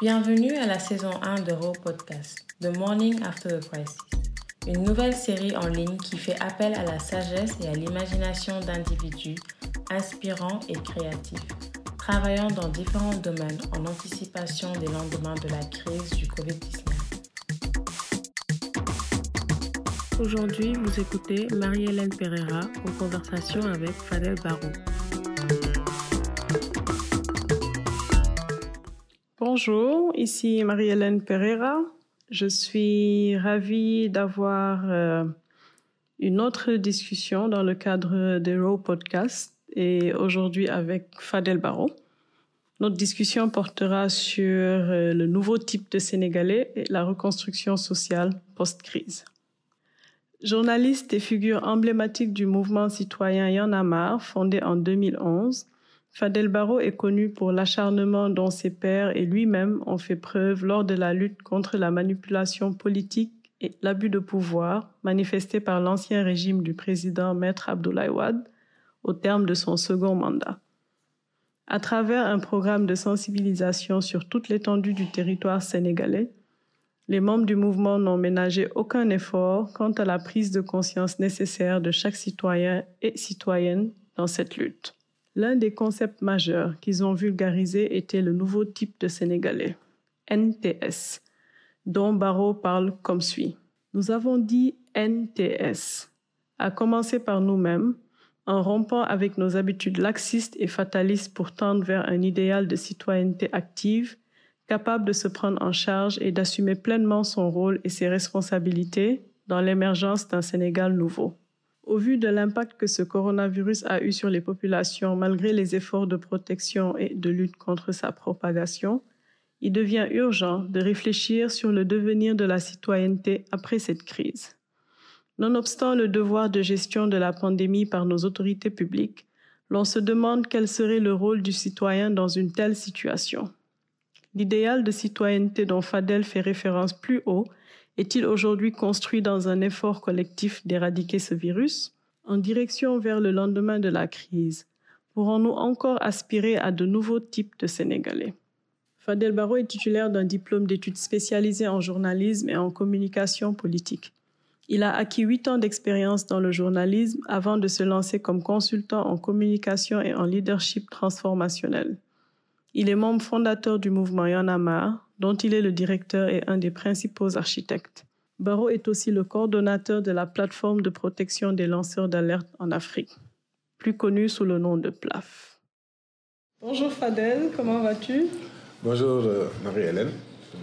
Bienvenue à la saison 1 de Raw Podcast, The Morning After the Crisis, une nouvelle série en ligne qui fait appel à la sagesse et à l'imagination d'individus inspirants et créatifs, travaillant dans différents domaines en anticipation des lendemains de la crise du Covid-19. Aujourd'hui, vous écoutez Marie-Hélène Pereira en conversation avec Fadel Barou. Bonjour, ici Marie-Hélène Pereira. Je suis ravie d'avoir euh, une autre discussion dans le cadre des Raw Podcast et aujourd'hui avec Fadel Barou. Notre discussion portera sur euh, le nouveau type de Sénégalais et la reconstruction sociale post-crise. Journaliste et figure emblématique du mouvement citoyen Y'en a marre, fondé en 2011, Fadel Barro est connu pour l'acharnement dont ses pairs et lui-même ont fait preuve lors de la lutte contre la manipulation politique et l'abus de pouvoir manifesté par l'ancien régime du président Maître Abdoulaye Wade au terme de son second mandat. À travers un programme de sensibilisation sur toute l'étendue du territoire sénégalais, les membres du mouvement n'ont ménagé aucun effort quant à la prise de conscience nécessaire de chaque citoyen et citoyenne dans cette lutte. L'un des concepts majeurs qu'ils ont vulgarisé était le nouveau type de Sénégalais, NTS, dont Barreau parle comme suit. Nous avons dit NTS, à commencer par nous-mêmes, en rompant avec nos habitudes laxistes et fatalistes pour tendre vers un idéal de citoyenneté active, capable de se prendre en charge et d'assumer pleinement son rôle et ses responsabilités dans l'émergence d'un Sénégal nouveau. Au vu de l'impact que ce coronavirus a eu sur les populations malgré les efforts de protection et de lutte contre sa propagation, il devient urgent de réfléchir sur le devenir de la citoyenneté après cette crise. Nonobstant le devoir de gestion de la pandémie par nos autorités publiques, l'on se demande quel serait le rôle du citoyen dans une telle situation. L'idéal de citoyenneté dont Fadel fait référence plus haut est-il aujourd'hui construit dans un effort collectif d'éradiquer ce virus En direction vers le lendemain de la crise, pourrons-nous encore aspirer à de nouveaux types de Sénégalais? Fadel Barro est titulaire d'un diplôme d'études spécialisées en journalisme et en communication politique. Il a acquis huit ans d'expérience dans le journalisme avant de se lancer comme consultant en communication et en leadership transformationnel. Il est membre fondateur du mouvement Yanamar, dont il est le directeur et un des principaux architectes. Barreau est aussi le coordonnateur de la plateforme de protection des lanceurs d'alerte en Afrique, plus connue sous le nom de PLAF. Bonjour Fadel, comment vas-tu? Bonjour euh, Marie-Hélène,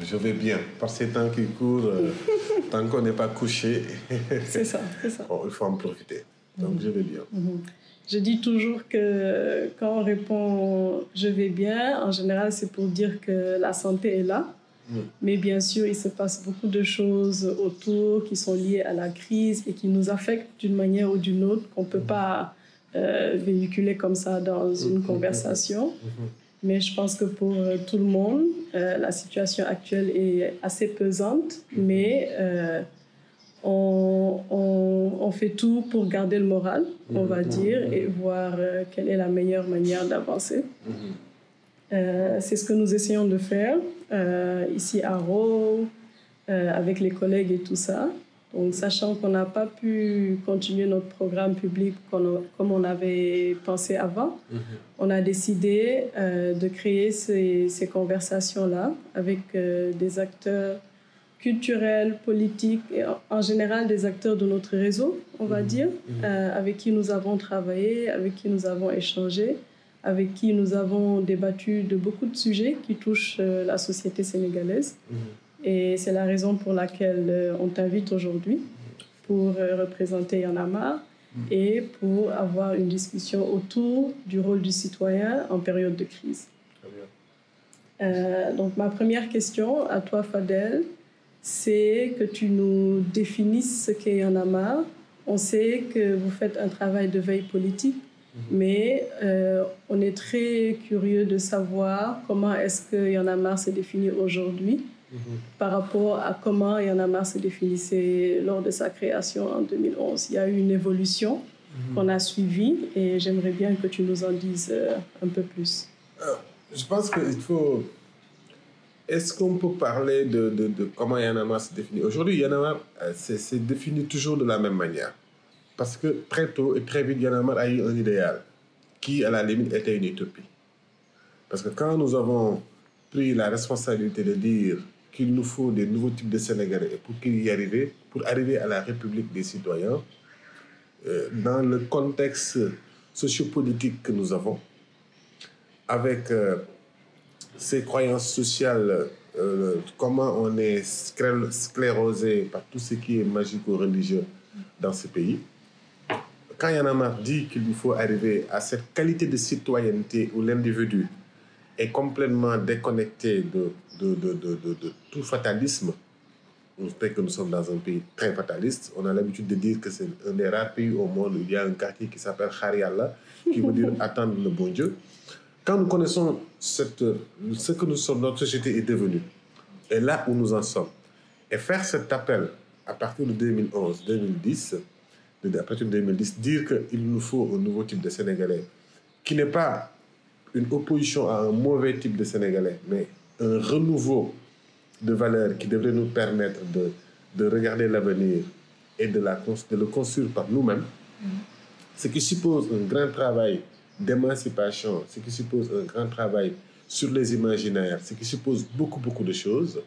je vais bien. Par ces temps qui courent, euh, tant qu'on n'est pas couché, c'est ça, c'est ça. il faut en profiter. Donc je vais bien. Mhm. Je dis toujours que quand on répond je vais bien, en général, c'est pour dire que la santé est là. Mais bien sûr, il se passe beaucoup de choses autour qui sont liées à la crise et qui nous affectent d'une manière ou d'une autre qu'on ne peut pas euh, véhiculer comme ça dans une mm-hmm. conversation. Mm-hmm. Mais je pense que pour euh, tout le monde, euh, la situation actuelle est assez pesante, mais on, on, fait tout pour garder le moral, on va mhm. dire, et voir euh, quelle est la meilleure manière d'avancer. Mhm. Euh, c'est ce que nous essayons de faire euh, ici à Rowe, avec les collègues et tout ça. Donc, sachant qu'on n'a pas pu continuer notre programme public comme on avait pensé avant, mhm. on a décidé de créer ces, ces conversations-là avec des acteurs culturels, politiques et en général des acteurs de notre réseau, on va mhm. dire, mhm. Euh, avec qui nous avons travaillé, avec qui nous avons échangé, avec qui nous avons débattu de beaucoup de sujets qui touchent euh, la société sénégalaise. Mhm. Et c'est la raison pour laquelle euh, on t'invite aujourd'hui pour représenter Yanama et pour avoir une discussion autour du rôle du citoyen en période de crise. donc ma première question à toi, Fadel, c'est que tu nous définisses ce qu'est Yanama. On sait que vous faites un travail de veille politique, mhm. mais euh, on est très curieux de savoir comment est-ce que Yanama se définit aujourd'hui mhm. par rapport à comment Yanama se définissait lors de sa création en 2011. Il y a eu une évolution mhm. qu'on a suivie et j'aimerais bien que tu nous en dises euh, un peu plus. Euh, je pense qu'il faut est-ce qu'on peut parler de, de, comment Yanamar se définit Aujourd'hui, Yanamar c'est défini toujours de la même manière. Parce que très tôt et très vite, Yanamar a eu un idéal qui, à la limite, était une utopie. Parce que quand nous avons pris la responsabilité de dire qu'il nous faut des nouveaux types de Sénégalais pour qu'il y arrive, pour arriver à la République des citoyens, euh, dans le contexte sociopolitique que nous avons, avec euh, ces croyances sociales, euh, comment on est sclérosé par tout ce qui est magico-religieux dans ce pays. Quand Amar dit qu'il nous faut arriver à cette qualité de citoyenneté où l'individu est complètement déconnecté de, de, de, de, tout fatalisme, on sait que nous sommes dans un pays très fataliste. On a l'habitude de dire que c'est un des rares pays au monde où il y a un quartier qui s'appelle Khariallah, qui veut dire attendre le bon Dieu. Quand nous connaissons cette, ce que nous sommes, notre société est devenue, et là où nous en sommes, et faire cet appel à partir de 2011, 2010, à partir de 2010, dire qu'il nous faut un nouveau type de Sénégalais qui n'est pas une opposition à un mauvais type de Sénégalais, mais un renouveau de valeurs qui devrait nous permettre de, de regarder l'avenir et de, la, de le construire par nous-mêmes, mm-hmm. ce qui suppose un grand travail d'émancipation, ce qui suppose un grand travail sur les imaginaires, ce qui suppose beaucoup, beaucoup de choses,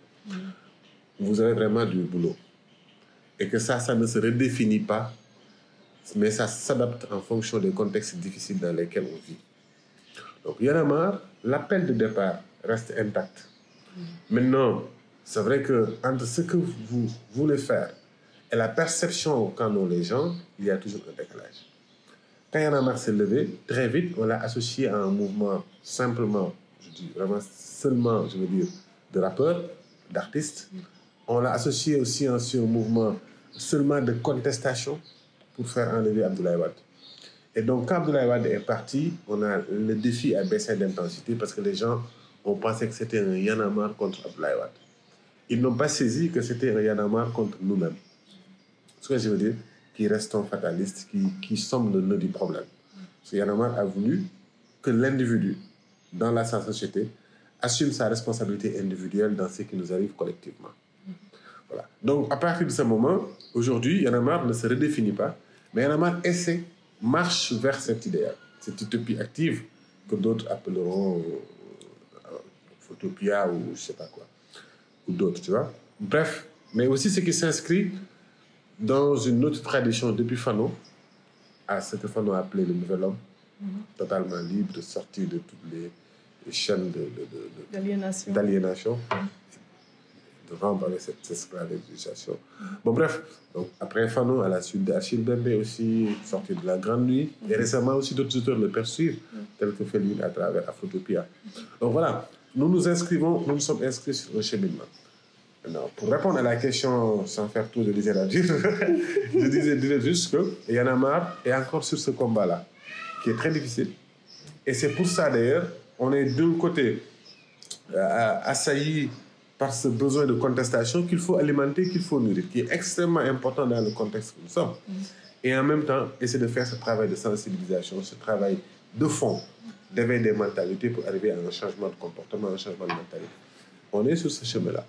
vous avez vraiment du boulot. Et que ça, ça ne se redéfinit pas, mais ça s'adapte en fonction des contextes difficiles dans lesquels on vit. Donc, il y en a marre, l'appel de départ reste intact. Maintenant, c'est vrai que entre ce que vous voulez faire et la perception qu'en ont les gens, il y a toujours un décalage. Quand Yann Amar s'est levé, très vite, on l'a associé à un mouvement simplement, je dis vraiment seulement, je veux dire, de rappeurs, d'artistes. On l'a associé aussi à un mouvement seulement de contestation pour faire enlever Abdoulaye Wade. Et donc, quand Abdoulaye Wade est parti, on a le défi à baisser d'intensité parce que les gens ont pensé que c'était un Yanamar contre Abdoulaye Wade. Ils n'ont pas saisi que c'était un Yanamar contre nous-mêmes. Ce que je veux dire, qui restons fatalistes, qui, qui sommes le nœud du problème. Parce que Yanamar a voulu que l'individu, dans la société, assume sa responsabilité individuelle dans ce qui nous arrive collectivement. Voilà. Donc, à partir de ce moment, aujourd'hui, Yanamar ne se redéfinit pas, mais Yanamar essaie marche vers cet idéal, cette utopie active que d'autres appelleront euh, Photopia ou je sais pas quoi, ou d'autres, tu vois. Bref, mais aussi ce qui s'inscrit dans une autre tradition depuis Fano, à ce que Fano a appelé le nouvel homme, mm-hmm. totalement libre, sorti de toutes les, chaînes d'aliénation. De, de, de rompre avec cette esclavagisation. Bon, bref, donc, après Fano, à la suite d'Achille Bembe aussi, sorti de la Grande Nuit, et récemment aussi d'autres auteurs le poursuivent, tels que Féline à travers Afrotopia. Donc voilà, nous nous inscrivons, nous nous sommes inscrits sur le cheminement. Pour répondre à la question, sans faire tout de littérature, je disais, disais juste que Yann Amar est encore sur ce combat-là, qui est très difficile. Et c'est pour ça d'ailleurs, on est d'un côté euh, assailli par ce besoin de contestation qu'il faut alimenter, qu'il faut nourrir, qui est extrêmement important dans le contexte que nous sommes. Mm. Et en même temps, essayer de faire ce travail de sensibilisation, ce travail de fond, d'éveil des mentalités pour arriver à un changement de comportement, un changement de mentalité. On est sur ce chemin-là.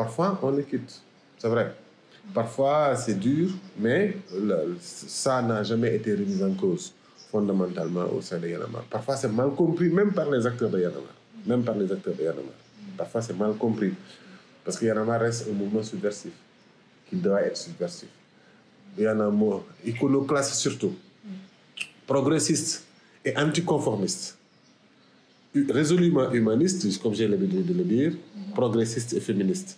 Parfois, on le quitte, c'est vrai. Parfois, c'est dur, mais ça n'a jamais été remis en cause fondamentalement au sein de Yanamar. Parfois, c'est mal compris, même par les acteurs de Yanamar. Même par les acteurs de Yanamar. Parfois, c'est mal compris. Parce qu'il y en a reste un mouvement subversif, qui doit être subversif. Il y en a un mot iconoclaste surtout, progressiste et anticonformiste. Résolument humaniste, comme j'ai l'habitude de le dire, progressiste et féministe.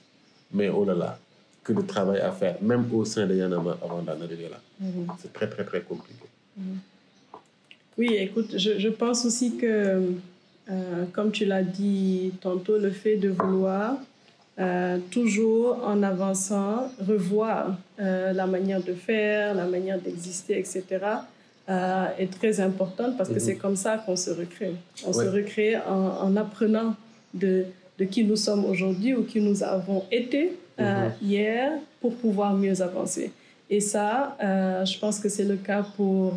Mais oh là là, que de travail à faire, même au sein de Yanama avant d'en arriver là. Mhm. C'est très, très, très compliqué. Mhm. Oui, écoute, je, je pense aussi que euh, comme tu l'as dit tantôt, le fait de vouloir euh, toujours en avançant revoir euh, la manière de faire, la manière d'exister, etc., est très importante parce que mhm. c'est comme ça qu'on se recrée. On se recrée en, apprenant de, de, qui nous sommes aujourd'hui ou qui nous avons été mhm. hier pour pouvoir mieux avancer. Et ça, je pense que c'est le cas pour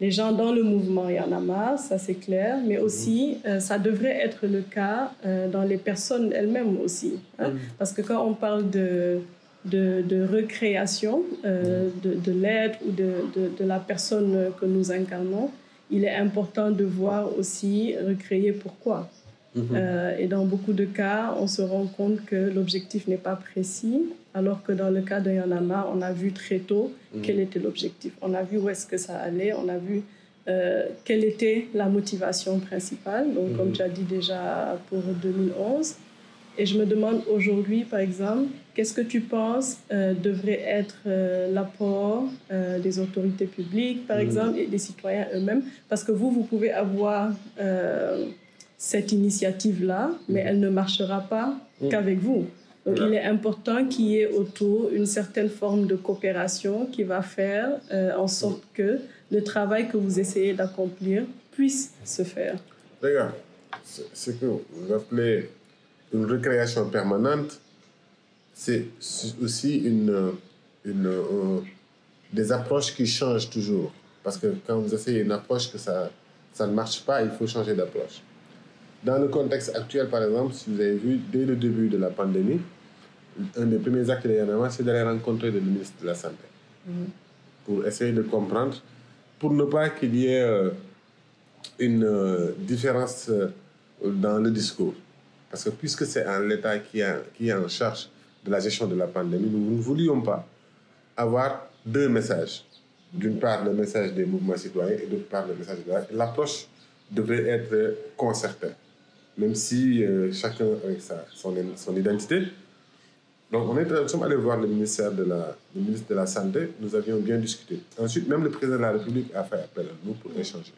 les gens dans le mouvement il y en a marre, ça c'est clair, mais mhm. aussi ça devrait être le cas dans les personnes elles-mêmes aussi. Hein. Mhm. Parce que quand on parle de, de, de recréation de, de l'être ou de, de, la personne que nous incarnons, il est important de voir aussi recréer pourquoi. Mhm. Euh, et dans beaucoup de cas, on se rend compte que l'objectif n'est pas précis, alors que dans le cas de Yanama, on a vu très tôt mhm. quel était l'objectif. On a vu où est-ce que ça allait, on a vu euh, quelle était la motivation principale, donc comme mhm. tu as dit déjà pour 2011. Et je me demande aujourd'hui, par exemple, qu'est-ce que tu penses euh, devrait être l'apport des autorités publiques, par exemple, et des citoyens eux-mêmes? Parce que vous, vous pouvez avoir cette initiative-là, mais mm. elle ne marchera pas mm. qu'avec vous. Donc, il est important qu'il y ait autour une certaine forme de coopération qui va faire euh, en sorte mm. que le travail que vous essayez d'accomplir puisse se faire. Regarde, ce que vous appelez une recréation permanente, c'est aussi une, une, euh, des approches qui changent toujours. Parce que quand vous essayez une approche que ça, ça ne marche pas, il faut changer d'approche. Dans le contexte actuel, par exemple, si vous avez vu, dès le début de la pandémie, un des premiers actes de Yanama, c'est d'aller rencontrer le ministre de la Santé mhm. pour essayer de comprendre, pour ne pas qu'il y ait euh, une euh, différence euh, dans le discours. Parce que puisque c'est l'État qui, qui est en charge de la gestion de la pandémie, nous ne voulions pas avoir deux messages. D'une part, le message des mouvements citoyens et d'autre part, le message de l'État. L'approche devrait être concertée même si euh, chacun avec sa, son, son, identité. Donc, on est, nous sommes allés voir le, ministère de la, le ministre de la Santé, nous avions bien discuté. Ensuite, même le président de la République a fait appel à nous pour échanger.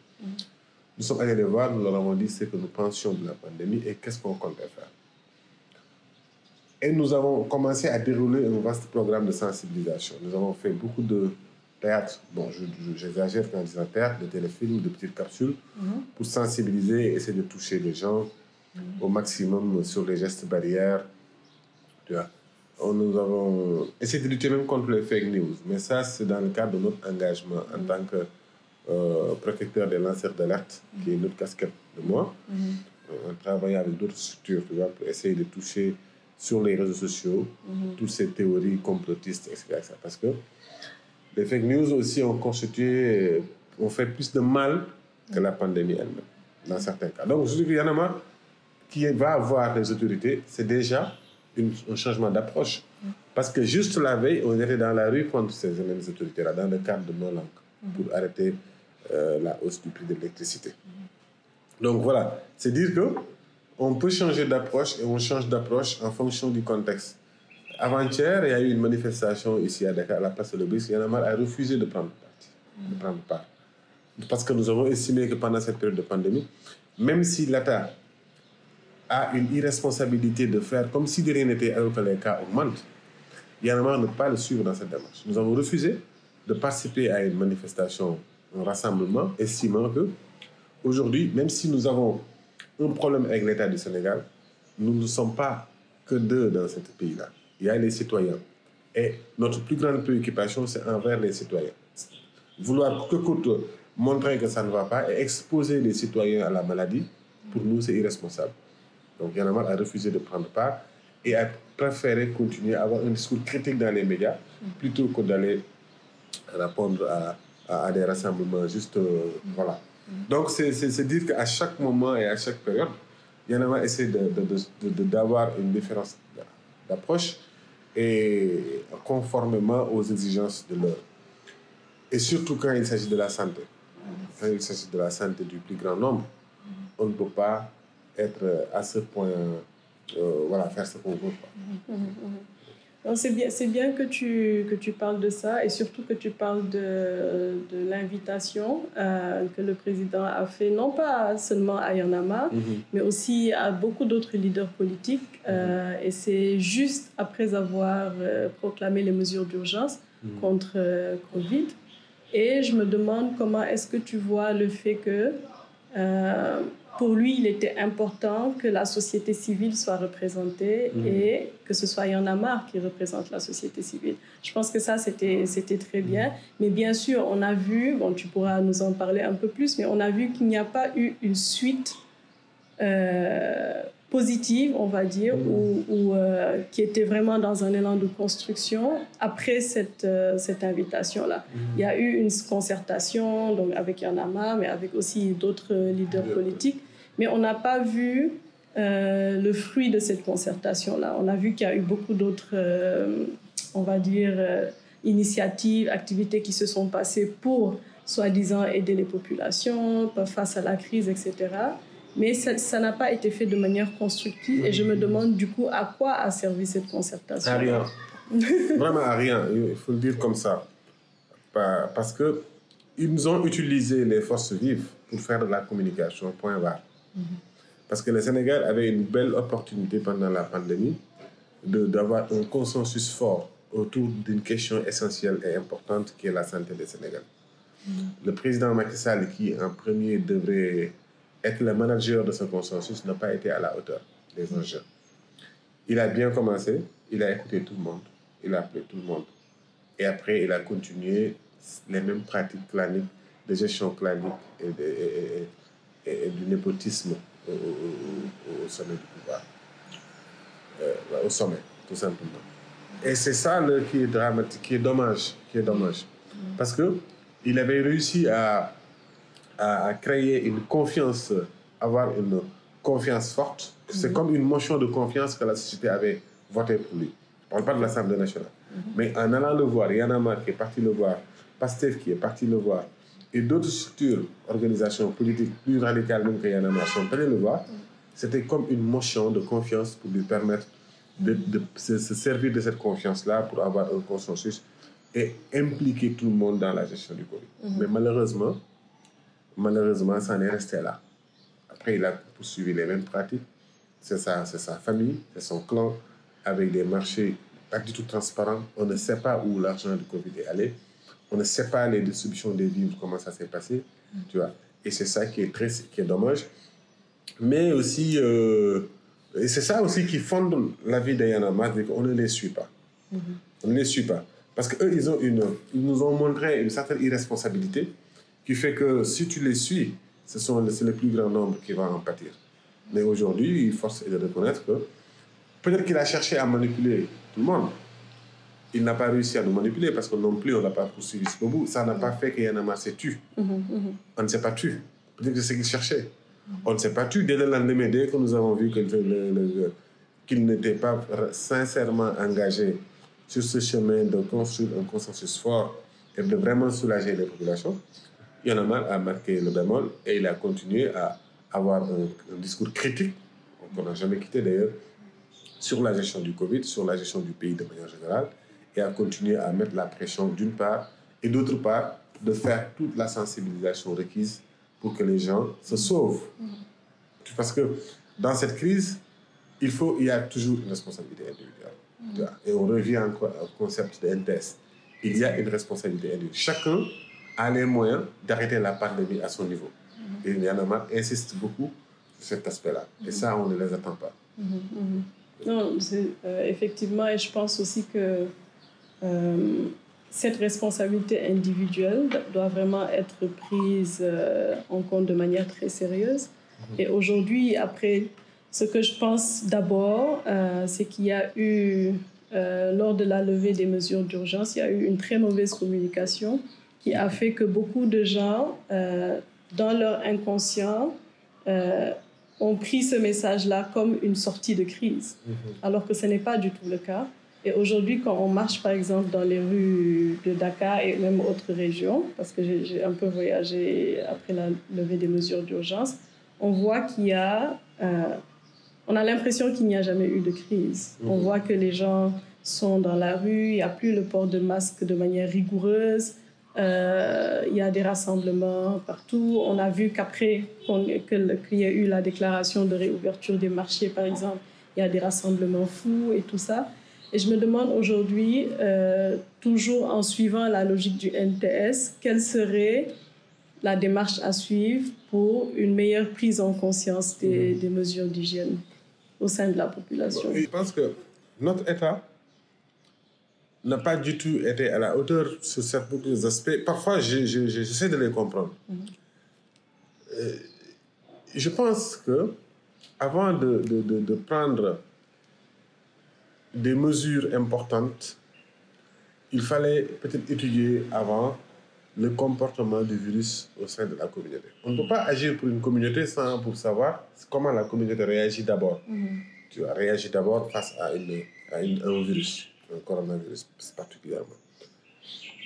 Nous sommes allés les voir, nous leur avons dit ce que nous pensions de la pandémie et qu'est-ce qu'on comptait faire. Et nous avons commencé à dérouler un vaste programme de sensibilisation. Nous avons fait beaucoup de théâtre, bon, j'exagère quand je dis théâtre, de téléfilms, de petites capsules, mhm. pour sensibiliser et essayer de toucher les gens, au maximum sur les gestes barrières. Tu vois. Nous avons essayé de lutter même contre les fake news, mais ça, c'est dans le cadre de notre engagement en tant que euh, protecteur des lanceurs d'alerte, qui est notre casquette de moi. Mm On travaille avec d'autres structures tu vois, pour essayer de toucher sur les réseaux sociaux toutes ces théories complotistes, etc., Parce que les fake news aussi ont constitué, ont fait plus de mal que la pandémie elle-même, dans certains cas. Donc, je dis qu'il y en a marre qui va avoir les autorités, c'est déjà un changement d'approche. Parce que juste la veille, on était dans la rue contre ces mêmes autorités-là, dans le cadre de nos langues, pour arrêter euh, la hausse du prix de l'électricité. Donc voilà, c'est dire que on peut changer d'approche et on change d'approche en fonction du contexte. Avant-hier, il y a eu une manifestation ici à la place de l'Obélisque. Il y en a refusé de prendre, de prendre part. Parce que nous avons estimé que pendant cette période de pandémie, même si l'État a une irresponsabilité de faire comme si de rien n'était alors que les cas augmentent. Il y a ne pas le suivre dans cette démarche. Nous avons refusé de participer à une manifestation, un rassemblement, estimant que aujourd'hui, même si nous avons un problème avec l'État du Sénégal, nous ne sommes pas que deux dans ce pays-là. Il y a les citoyens. Et notre plus grande préoccupation, c'est envers les citoyens. Vouloir que coûte montrer que ça ne va pas et exposer les citoyens à la maladie, pour nous, c'est irresponsable. Donc Yann a refusé de prendre part et a préféré continuer à avoir un discours critique dans les médias plutôt que d'aller répondre à, des rassemblements juste euh, voilà. Donc c'est dire qu'à chaque moment et à chaque période, Yann a essayé d'avoir une différence d'approche et conformément aux exigences de l'heure. Et surtout quand il s'agit de la santé. Quand il s'agit de la santé du plus grand nombre, on ne peut pas être à ce point, euh, voilà, faire ce qu'on veut. C'est bien, c'est bien que tu, que tu parles de ça et surtout que tu parles de, de l'invitation euh, que le président a fait, non pas seulement à Yanama, mais aussi à beaucoup d'autres leaders politiques. Euh, et c'est juste après avoir proclamé les mesures d'urgence mhm. contre Covid. Et je me demande comment est-ce que tu vois le fait que pour lui, il était important que la société civile soit représentée Mhm. et que ce soit Yann Amar qui représente la société civile. Je pense que ça, c'était c'était très bien. Mais bien sûr, on a vu, bon, tu pourras nous en parler un peu plus, mais on a vu qu'il n'y a pas eu une suite euh, positive, on va dire, Mhm. ou, ou, euh, qui était vraiment dans un élan de construction après cette, euh, cette invitation-là. Il y a eu une concertation donc avec Yann Amar, mais avec aussi d'autres leaders politiques. Mais on n'a pas vu euh, le fruit de cette concertation-là. On a vu qu'il y a eu beaucoup d'autres, on va dire, initiatives, activités qui se sont passées pour, soi-disant, aider les populations face à la crise, etc. Mais ça n'a pas été fait de manière constructive. Et je me demande du coup à quoi a servi cette concertation. À rien. Vraiment à rien, il faut le dire comme ça. Parce que ils ont utilisé les forces vives pour faire de la communication, point barre. Parce que le Sénégal avait une belle opportunité pendant la pandémie d'avoir un consensus fort autour d'une question essentielle et importante qui est la santé des Sénégalais. Le président Macky Sall, qui en premier devrait être le manager de ce consensus, n'a pas été à la hauteur des enjeux. Il a bien commencé, il a écouté tout le monde, il a appelé tout le monde. Et après, il a continué les mêmes pratiques claniques de gestion clanique et, de- et- et- et- et du népotisme au, au- au- au sommet du pouvoir. Euh, au sommet, tout simplement. Et c'est ça le, qui est dramatique, qui est dommage, qui est dommage. Parce que il avait réussi à, à, à créer une confiance, avoir une confiance forte. C'est comme une motion de confiance que la société avait voté pour lui. Je ne parle pas de l'Assemblée nationale. Mais en allant le voir, Yanama qui est parti le voir, Pastef qui est parti le voir, et d'autres structures, organisations politiques plus radicales même que Yanama sont allés le voir, c'était comme une motion de confiance pour lui permettre de, de se, se servir de cette confiance-là pour avoir un consensus et impliquer tout le monde dans la gestion du Covid. Mais malheureusement, malheureusement, ça en est resté là. Après, il a poursuivi les mêmes pratiques. C'est sa, c'est sa famille, c'est son clan, avec des marchés pas du tout transparents. On ne sait pas où l'argent du Covid est allé. On ne sait pas les distributions des vivres, comment ça s'est passé. Tu vois. Et c'est ça qui est, très, qui est dommage. Mais aussi, euh, et c'est ça aussi qui fonde la vie des Yanama, c'est qu'on ne les suit pas. On ne les suit pas. Parce qu'eux, ils, ont une, ils nous ont montré une certaine irresponsabilité qui fait que si tu les suis, ce sont c'est le plus grand nombre qui va en pâtir. Mais aujourd'hui, il force de reconnaître que peut-être qu'il a cherché à manipuler tout le monde. Il n'a pas réussi à nous manipuler parce que non plus, on n'a pas poursuivi jusqu'au bout. Ça n'a pas fait qu'il y en a marre s'est tu. On ne s'est pas tu. Peut-être que c'est ce qu'il cherchait. On ne s'est pas tu. Dès le lendemain, dès que nous avons vu qu'il n'était pas sincèrement engagé sur ce chemin de construire un consensus fort et de vraiment soulager les populations, Yanamar a marqué le bémol et il a continué à avoir un, un discours critique, qu'on n'a jamais quitté d'ailleurs, sur la gestion du Covid, sur la gestion du pays de manière générale, et à continuer à mettre la pression d'une part, et d'autre part, de faire toute la sensibilisation requise pour que les gens se sauvent. Parce que dans cette crise, il, faut, il y a toujours une responsabilité individuelle. Vois. Et on revient encore au concept d'un test. Il y a une responsabilité individuelle. Chacun a les moyens d'arrêter la pandémie à son niveau. Et Yanamar insiste beaucoup sur cet aspect-là. Et ça, on ne les attend pas. Non, c'est, euh, effectivement, et je pense aussi que euh, cette responsabilité individuelle doit vraiment être prise euh, en compte de manière très sérieuse. Et aujourd'hui, après, ce que je pense d'abord, c'est qu'il y a eu, lors de la levée des mesures d'urgence, il y a eu une très mauvaise communication qui a fait que beaucoup de gens, euh, dans leur inconscient, euh, ont pris ce message-là comme une sortie de crise, alors que ce n'est pas du tout le cas. Et aujourd'hui, quand on marche, par exemple, dans les rues de Dakar et même autres régions, parce que j'ai un peu voyagé après la levée des mesures d'urgence, on voit qu'il y a... euh, on a l'impression qu'il n'y a jamais eu de crise. On Mhm. voit que les gens sont dans la rue, il n'y a plus le port de masque de manière rigoureuse, il y a des rassemblements partout. On a vu qu'après qu'il y a eu la déclaration de réouverture des marchés, par exemple, il y a des rassemblements fous et tout ça. Et je me demande aujourd'hui, euh, toujours en suivant la logique du NTS, quelle serait la démarche à suivre pour une meilleure prise en conscience des, des mesures d'hygiène au sein de la population? Je pense que notre État n'a pas du tout été à la hauteur sur certains aspects. Parfois, je- je- je- j'essaie de les comprendre. Euh, je pense que avant de, de- de- de prendre des mesures importantes, il fallait peut-être étudier avant le comportement du virus au sein de la communauté. On ne peut pas agir pour une communauté sans pour savoir comment la communauté réagit d'abord. Tu vois, réagit d'abord face à, une, à une- un virus, un coronavirus particulièrement.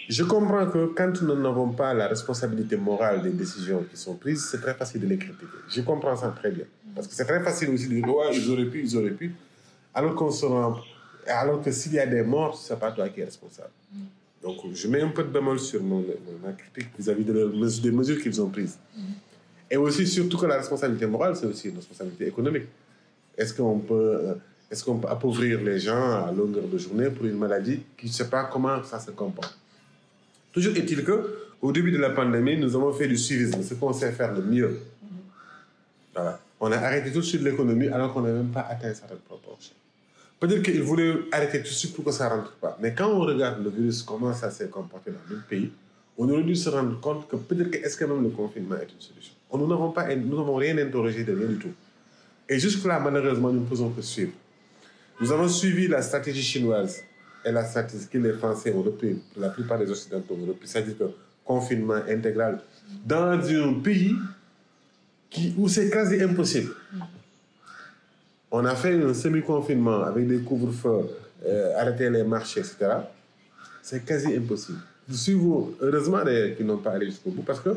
Je comprends que quand nous n'avons pas la responsabilité morale des décisions qui sont prises, c'est très facile de les critiquer. Je comprends ça très bien. Parce que c'est très facile aussi de dire, ouais, ils auraient pu, ils auraient pu. Alors qu'on se rend, alors que s'il y a des morts, c'est pas toi qui es responsable. Donc, je mets un peu de bémol sur mon, ma critique vis-à-vis des mesures qu'ils ont prises. Et aussi, surtout que la responsabilité morale, c'est aussi une responsabilité économique. Est-ce qu'on peut, euh, est-ce qu'on peut appauvrir les gens à longueur de journée pour une maladie qui ne sait pas comment ça se comporte? Toujours est-il que, au début de la pandémie, nous avons fait du suivisme, ce qu'on sait faire de mieux. On a arrêté tout de suite l'économie alors qu'on n'a même pas atteint certaines proportions. Peut-être qu'ils voulaient arrêter tout de suite pour que ça ne rentre pas. Mais quand on regarde le virus, comment ça s'est comporté dans notre pays, on aurait dû se rendre compte que peut-être que est-ce que même le confinement est une solution? Nous n'avons rien interrogé de rien du tout. Et jusque-là, malheureusement, nous ne faisons que suivre. Nous avons suivi la stratégie chinoise et la stratégie que les Français ont repris, la plupart des Occidentaux ont repris, c'est-à-dire que confinement intégral dans un pays où c'est quasi impossible. On a fait un semi-confinement avec des couvre-feux, euh, arrêter les marchés, etc. C'est quasi impossible. Si vous, heureusement d'ailleurs qu'ils n'ont pas allé jusqu'au bout, parce que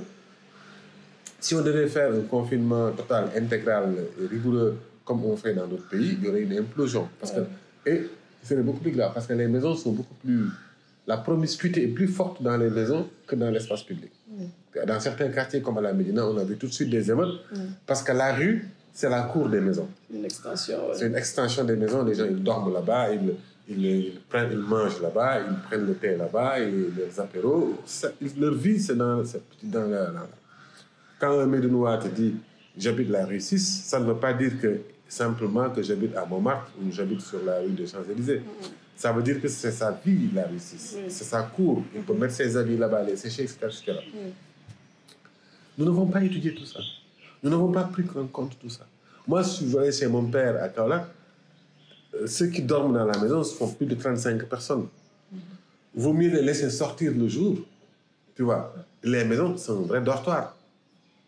si on devait faire un confinement total, intégral et rigoureux comme on fait dans d'autres pays, il y aurait une implosion. Parce que, et ce serait beaucoup plus grave, parce que les maisons sont beaucoup plus... La promiscuité est plus forte dans les maisons que dans l'espace public. Dans certains quartiers comme à la Médina, on a vu tout de suite des émeutes, parce que la rue, c'est la cour des maisons. Une extension. ouais. C'est une extension des maisons. Les gens, ils dorment là-bas, ils, ils, ils prennent, ils mangent là-bas, ils prennent le thé là-bas, leurs apéros. Ça- leur vie, c'est dans, c'est dans la, la- Quand un Médinois te dit j'habite la rue 6, ça ne veut pas dire que simplement que j'habite à Montmartre ou j'habite sur la rue des Champs-Élysées. Ça veut dire que c'est sa vie, la rue 6. Oui. C'est sa cour. Il peut mettre ses habits là-bas, les sécher, etc. etc. Nous n'avons pas étudié tout ça. Nous n'avons pas pris en compte tout ça. Moi, si je voyais chez mon père à Kaolack, euh, ceux qui dorment dans la maison ce font plus de 35 personnes. Vaut mieux les laisser sortir le jour. Tu vois, les maisons sont un vrai dortoir.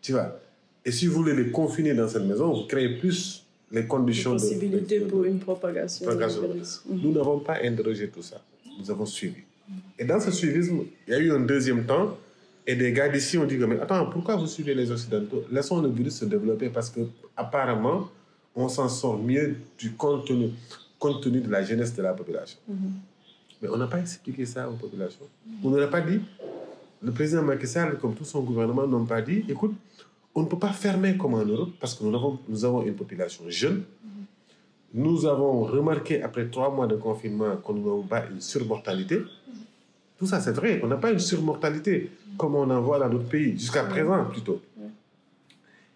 Tu vois. Et si vous voulez les confiner dans cette maison, vous créez plus les conditions de- possibilités de, pour une propagation. propagation. Mhm. Nous n'avons pas interrogé tout ça. Nous avons suivi. Et dans ce suivisme, il y a eu un deuxième temps. Et des gars d'ici ont dit mais attends, pourquoi vous suivez les Occidentaux? Laissons le virus se développer parce que apparemment, on s'en sort mieux du compte tenu, compte tenu de la jeunesse de la population. Mais on n'a pas expliqué ça aux populations. On n'aurait pas dit, le président Macky Sall, comme tout son gouvernement, n'ont pas dit, écoute, on ne peut pas fermer comme en Europe parce que nous avons, nous avons une population jeune. Nous avons remarqué après trois mois de confinement qu'on n'avons pas une surmortalité. Tout ça, c'est vrai. On n'a pas une surmortalité comme on en voit dans d'autres pays, jusqu'à présent plutôt.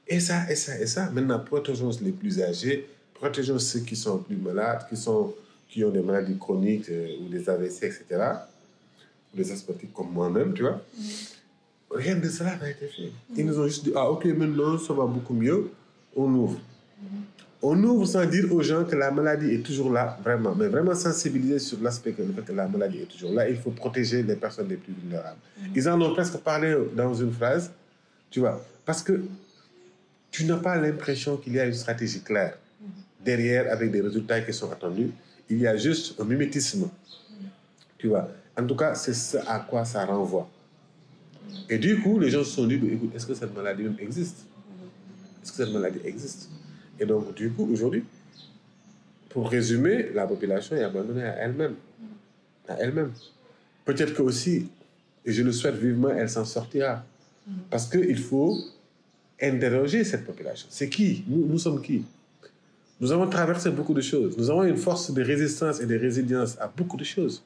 Et ça, et ça, et ça. Maintenant, protégeons les plus âgés, protégeons ceux qui sont plus malades, qui, sont, qui ont des maladies chroniques euh, ou des AVC, etc. Ou des asthmatiques comme moi-même, tu vois. Rien de cela n'a été fait. Ils nous ont juste dit, ah ok, maintenant ça va beaucoup mieux, on ouvre. On ouvre sans dire aux gens que la maladie est toujours là, vraiment, mais vraiment sensibiliser sur l'aspect que, la maladie est toujours là. Il faut protéger les personnes les plus vulnérables. Ils en ont presque parlé dans une phrase, tu vois, parce que tu n'as pas l'impression qu'il y a une stratégie claire derrière avec des résultats qui sont attendus. Il y a juste un mimétisme, tu vois. En tout cas, c'est ce à quoi ça renvoie. Et du coup, les gens se sont dit, écoute, est-ce que cette maladie même existe? Est-ce que cette maladie existe? Et donc, du coup, aujourd'hui, pour résumer, la population est abandonnée à elle-même. À elle-même. Peut-être que aussi, et je le souhaite vivement, elle s'en sortira. Parce qu'il faut interroger cette population. C'est qui? Nous, nous sommes qui? Nous avons traversé beaucoup de choses. Nous avons une force de résistance et de résilience à beaucoup de choses.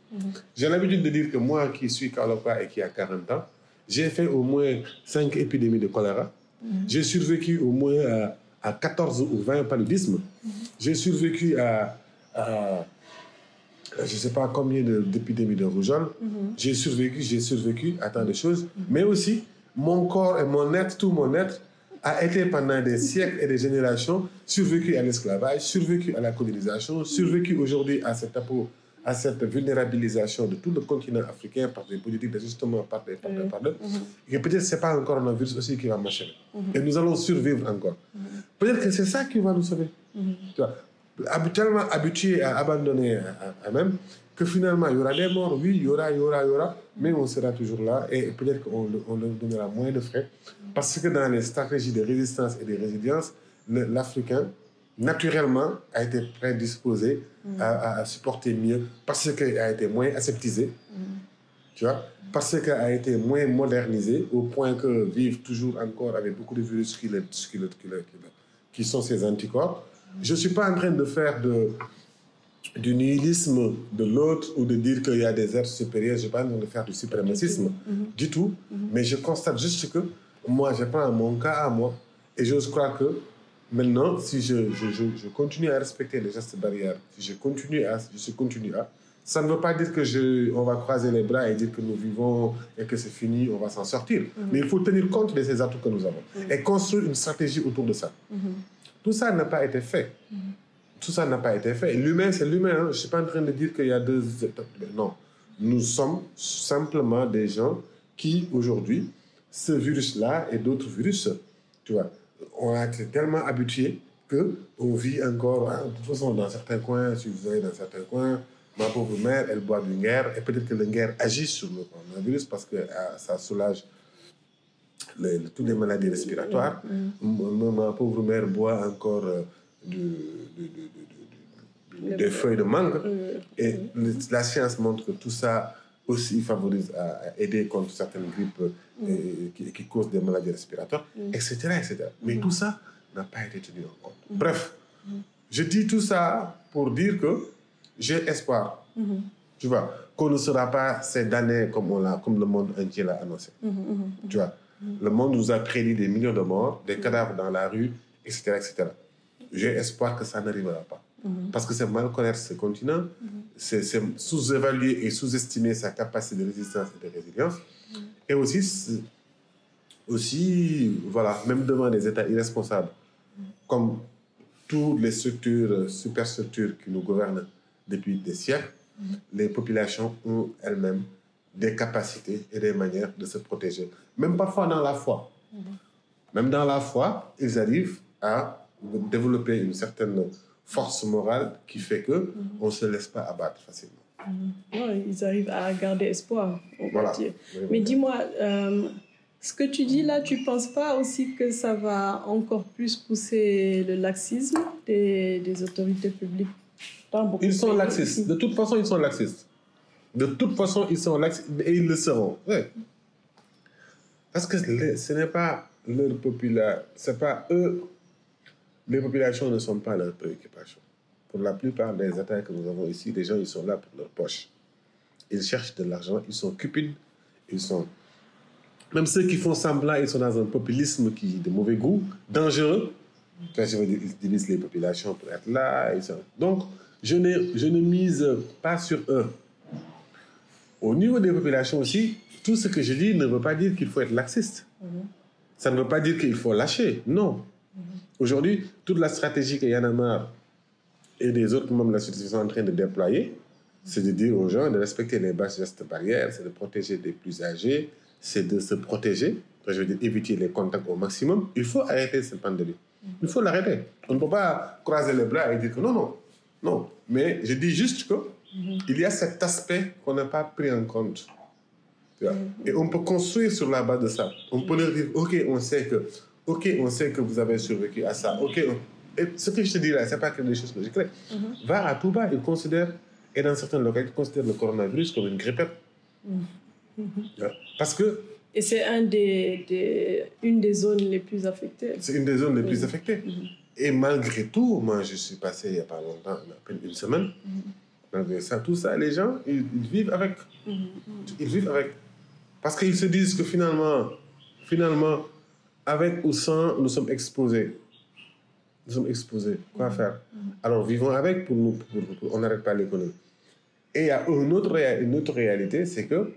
J'ai l'habitude de dire que moi qui suis Carlopa et qui a 40 ans, J'ai fait au moins 5 épidémies de choléra. J'ai survécu au moins à, à 14 ou 20 paludismes. J'ai survécu à, je ne sais pas combien d'épidémies de, rougeole. J'ai survécu, j'ai survécu à tant de choses. Mais aussi, mon corps et mon être, tout mon être, a été pendant des siècles et des générations survécu à l'esclavage, survécu à la colonisation, survécu aujourd'hui à cette, apo- à cette vulnérabilisation de tout le continent africain par des politiques d'ajustement, par des, par des, par des. Et peut-être que ce n'est pas un coronavirus aussi qui va marcher. Et nous allons survivre encore. Peut-être que c'est ça qui va nous sauver. Tu vois, tellement habitué à abandonner à, à- à même que finalement il y aura des morts, oui, il y aura, il y aura, il y aura, mais on sera toujours là et peut-être qu'on on leur donnera moins de frais parce que dans les stratégies de résistance et de résilience, l'Africain, naturellement, a été prédisposé à, à- à supporter mieux parce qu'il a été moins aseptisé, tu vois, parce qu'il a été moins modernisé au point que vivre toujours encore avec beaucoup de virus qui, le- qui, le- qui, le- qui sont ses anticorps. Je ne suis pas en train de faire de, du nihilisme de l'autre ou de dire qu'il y a des êtres supérieurs. Je ne suis pas en train de faire du suprémacisme du tout. Mais je constate juste que moi, je prends mon cas à moi et j'ose croire que maintenant, si je, je, je, je continue à respecter les gestes barrières, si je continue à, je continue à, ça ne veut pas dire que je, on va croiser les bras et dire que nous vivons et que c'est fini, on va s'en sortir. Mais il faut tenir compte de ces atouts que nous avons et construire une stratégie autour de ça. Tout ça n'a pas été fait. Tout ça n'a pas été fait. L'humain, c'est l'humain. hein. Je ne suis pas en train de dire qu'il y a deux étapes. Non. Nous sommes simplement des gens qui, aujourd'hui, ce virus-là et d'autres virus, tu vois, on a été tellement habitués qu'on vit encore, hein, de toute façon, dans certains coins, si vous allez dans certains coins, ma pauvre mère, elle boit du guerre, et peut-être que le guerre agit sur le coronavirus parce que ah, ça soulage les- toutes les maladies respiratoires. Ma pauvre mère boit encore euh, du- du- du- des feuilles de mangue. Et le- la science montre que tout ça aussi favorise à, à aider contre certaines grippes qui, qui causent des maladies respiratoires, etc., etc. Mais tout ça n'a pas été tenu en compte. Bref, je dis tout ça pour dire que j'ai espoir. Tu vois, qu'on ne sera pas ces damnés comme, on l'a- comme le monde entier l'a annoncé. Tu vois, le monde nous a prédit des millions de morts, des cadavres dans la rue, etc. etc. J'ai espoir que ça n'arrivera pas. Parce que c'est mal connaître ce continent, c'est c'est sous-évaluer et sous-estimer sa capacité de résistance et de résilience. Et aussi, aussi, voilà, même devant des États irresponsables, comme toutes les structures, superstructures qui nous gouvernent depuis des siècles, les populations ont elles-mêmes des capacités et des manières de se protéger. Même parfois dans la foi. Même dans la foi, ils arrivent à développer une certaine force morale qui fait que on ne se laisse pas abattre facilement. Ouais, ils arrivent à garder espoir, on va Voilà. dire. Oui, Mais dis-moi, euh, ce que tu dis là, tu ne penses pas aussi que ça va encore plus pousser le laxisme des, des autorités publiques Ils sont laxistes. De toute façon, ils sont laxistes. De toute façon, ils sont laxistes et ils le seront. Ouais. Parce que ce n'est pas leur population, c'est pas eux. Les populations ne sont pas leur préoccupation. Pour la plupart des attaques que nous avons ici, les gens, ils sont là pour leur poche. Ils cherchent de l'argent, ils sont cupides, ils sont. Même ceux qui font semblant, ils sont dans un populisme qui de mauvais goût, dangereux. Quand je veux dire, ils divisent les populations pour être là. ils sont- Donc, je je ne mise pas sur eux. Au niveau des populations aussi, tout ce que je dis ne veut pas dire qu'il faut être laxiste. Ça ne veut pas dire qu'il faut lâcher. Non. Aujourd'hui, toute la stratégie que Yann Amar et des autres membres de la société sont en train de déployer, c'est de dire aux gens de respecter les bases gestes barrières, c'est de protéger les plus âgés, c'est de se protéger, je veux dire éviter les contacts au maximum. Il faut arrêter cette pandémie. Il faut l'arrêter. On ne peut pas croiser les bras et dire que non, non, non. Mais je dis juste que il y a cet aspect qu'on n'a pas pris en compte. Et on peut construire sur la base de ça. On peut dire, OK, on sait que, OK, on sait que vous avez survécu à ça. OK, et ce que je te dis là, c'est pas que des choses que je crée. Va à Touba, ils considèrent, et dans certaines localités, ils considèrent le coronavirus comme une grippette. Tu vois. Parce que Et c'est un des, des- une des zones les plus affectées. c'est une des zones les plus affectées. Et malgré tout, moi, je suis passé il n'y a pas longtemps, à peine une semaine. Malgré ça, tout ça, les gens, ils, ils vivent avec. Ils vivent avec. Parce qu'ils se disent que finalement, finalement, avec ou sans, nous sommes exposés. Nous sommes exposés. Quoi faire? Alors vivons avec pour nous, pour, pour- on n'arrête pas l'économie. Et il y a une autre, une autre réalité, c'est que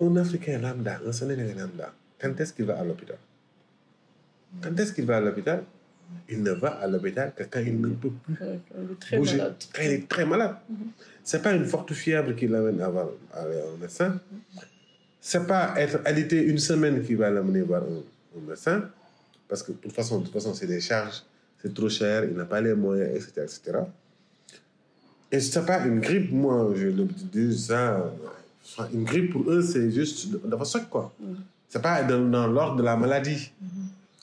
un Africain lambda, un Sénégalais lambda, quand est-ce qu'il va à l'hôpital? Quand est-ce qu'il va à l'hôpital? Il ne va à l'hôpital que quand il ne peut plus Ouais, Il est très bouger, malade. quand il est très malade. C'est pas une forte fièvre qui l'amène à aller au médecin. C'est pas être alité une semaine qui va l'amener voir un, un médecin. Parce que de toute façon, de toute façon, c'est des charges, c'est trop cher, il n'a pas les moyens, etc. etc. Et c'est pas une grippe, moi, je le dis ça. Une grippe pour eux, c'est juste d'avoir choc, quoi. C'est pas dans, dans l'ordre de la maladie.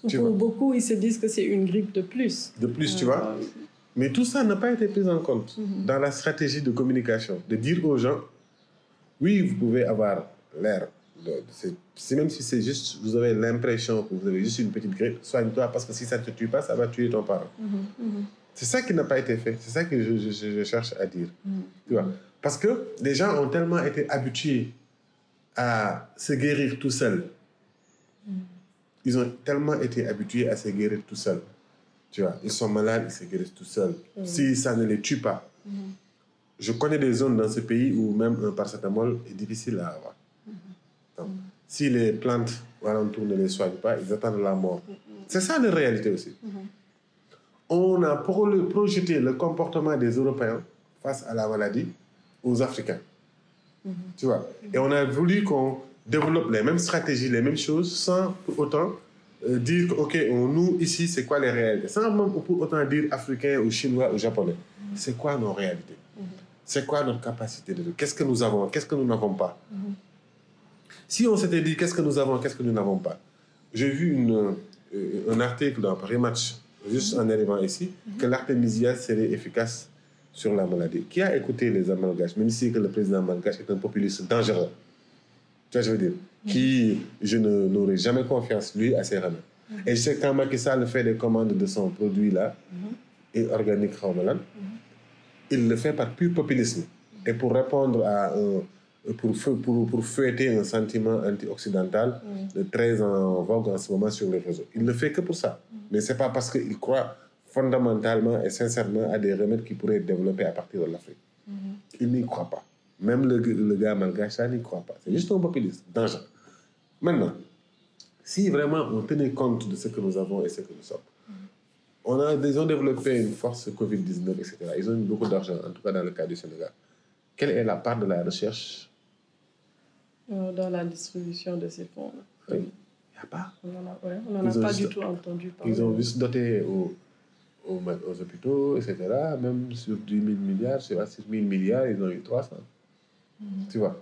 Tu Pour vois. beaucoup, ils se disent que c'est une grippe de plus. De plus, tu Euh, vois. Mais tout ça n'a pas été pris en compte dans la stratégie de communication. De dire aux gens, oui, vous pouvez avoir l'air, c'est- même si c'est juste, vous avez l'impression que vous avez juste une petite grippe, soigne-toi parce que si ça ne te tue pas, ça va tuer ton parent. C'est ça qui n'a pas été fait. C'est ça que je, je- je- je cherche à dire. Tu vois. Parce que les gens ont tellement été habitués à se guérir tout seuls. Ils ont tellement été habitués à se guérir tout seuls. Tu vois, ils sont malades, ils se guérissent tout seuls. Si ça ne les tue pas. Je connais des zones dans ce pays où même un paracétamol est difficile à avoir. Si les plantes alentour ne les soignent pas, ils attendent la mort. C'est ça la réalité aussi. On a pro- projeté le comportement des Européens face à la maladie aux Africains. Tu vois? Et on a voulu qu'on développe les mêmes stratégies, les mêmes choses, sans pour autant euh, dire que, OK, nous, ici, c'est quoi les réalités? Sans même pour autant dire Africain ou Chinois ou Japonais. C'est quoi nos réalités? C'est quoi notre capacité de Qu'est-ce que nous avons? Qu'est-ce que nous n'avons pas? Si on s'était dit qu'est-ce que nous avons, qu'est-ce que nous n'avons pas? J'ai vu une, euh, un article dans Paris Match, juste en arrivant ici, que l'artémisia serait efficace sur la maladie. Qui a écouté les amalgaches, même si que le président malgache est un populiste dangereux? Tu vois, je veux dire, qui, je ne- n'aurais jamais confiance, lui, à ses remèdes. Et je sais que quand Macky Sall fait des commandes de son produit-là, et organique il le fait par pur populisme. Et pour répondre à un. Pour, pour, pour fouetter un sentiment anti-occidental de très en vogue en ce moment sur les réseaux. Il ne le fait que pour ça. Mais ce n'est pas parce qu'il croit fondamentalement et sincèrement à des remèdes qui pourraient être développés à partir de l'Afrique. Il n'y croit pas. Même le, le gars malgache, ça n'y croit pas. C'est juste un populiste, dangereux. Maintenant, si vraiment on tenait compte de ce que nous avons et ce que nous sommes, on a, ils ont développé une force Covid-19, etc. Ils ont eu beaucoup d'argent, en tout cas dans le cas du Sénégal. Quelle est la part de la recherche Dans la distribution de ces fonds. Il n'y a pas? On n'en a, ouais, on en a Ils ont pas juste- du tout entendu parler. Ils ont juste doté aux, aux, aux hôpitaux, etc. Même sur 10 000 milliards, sur 6 000 milliards, ils ont eu 300. Tu vois?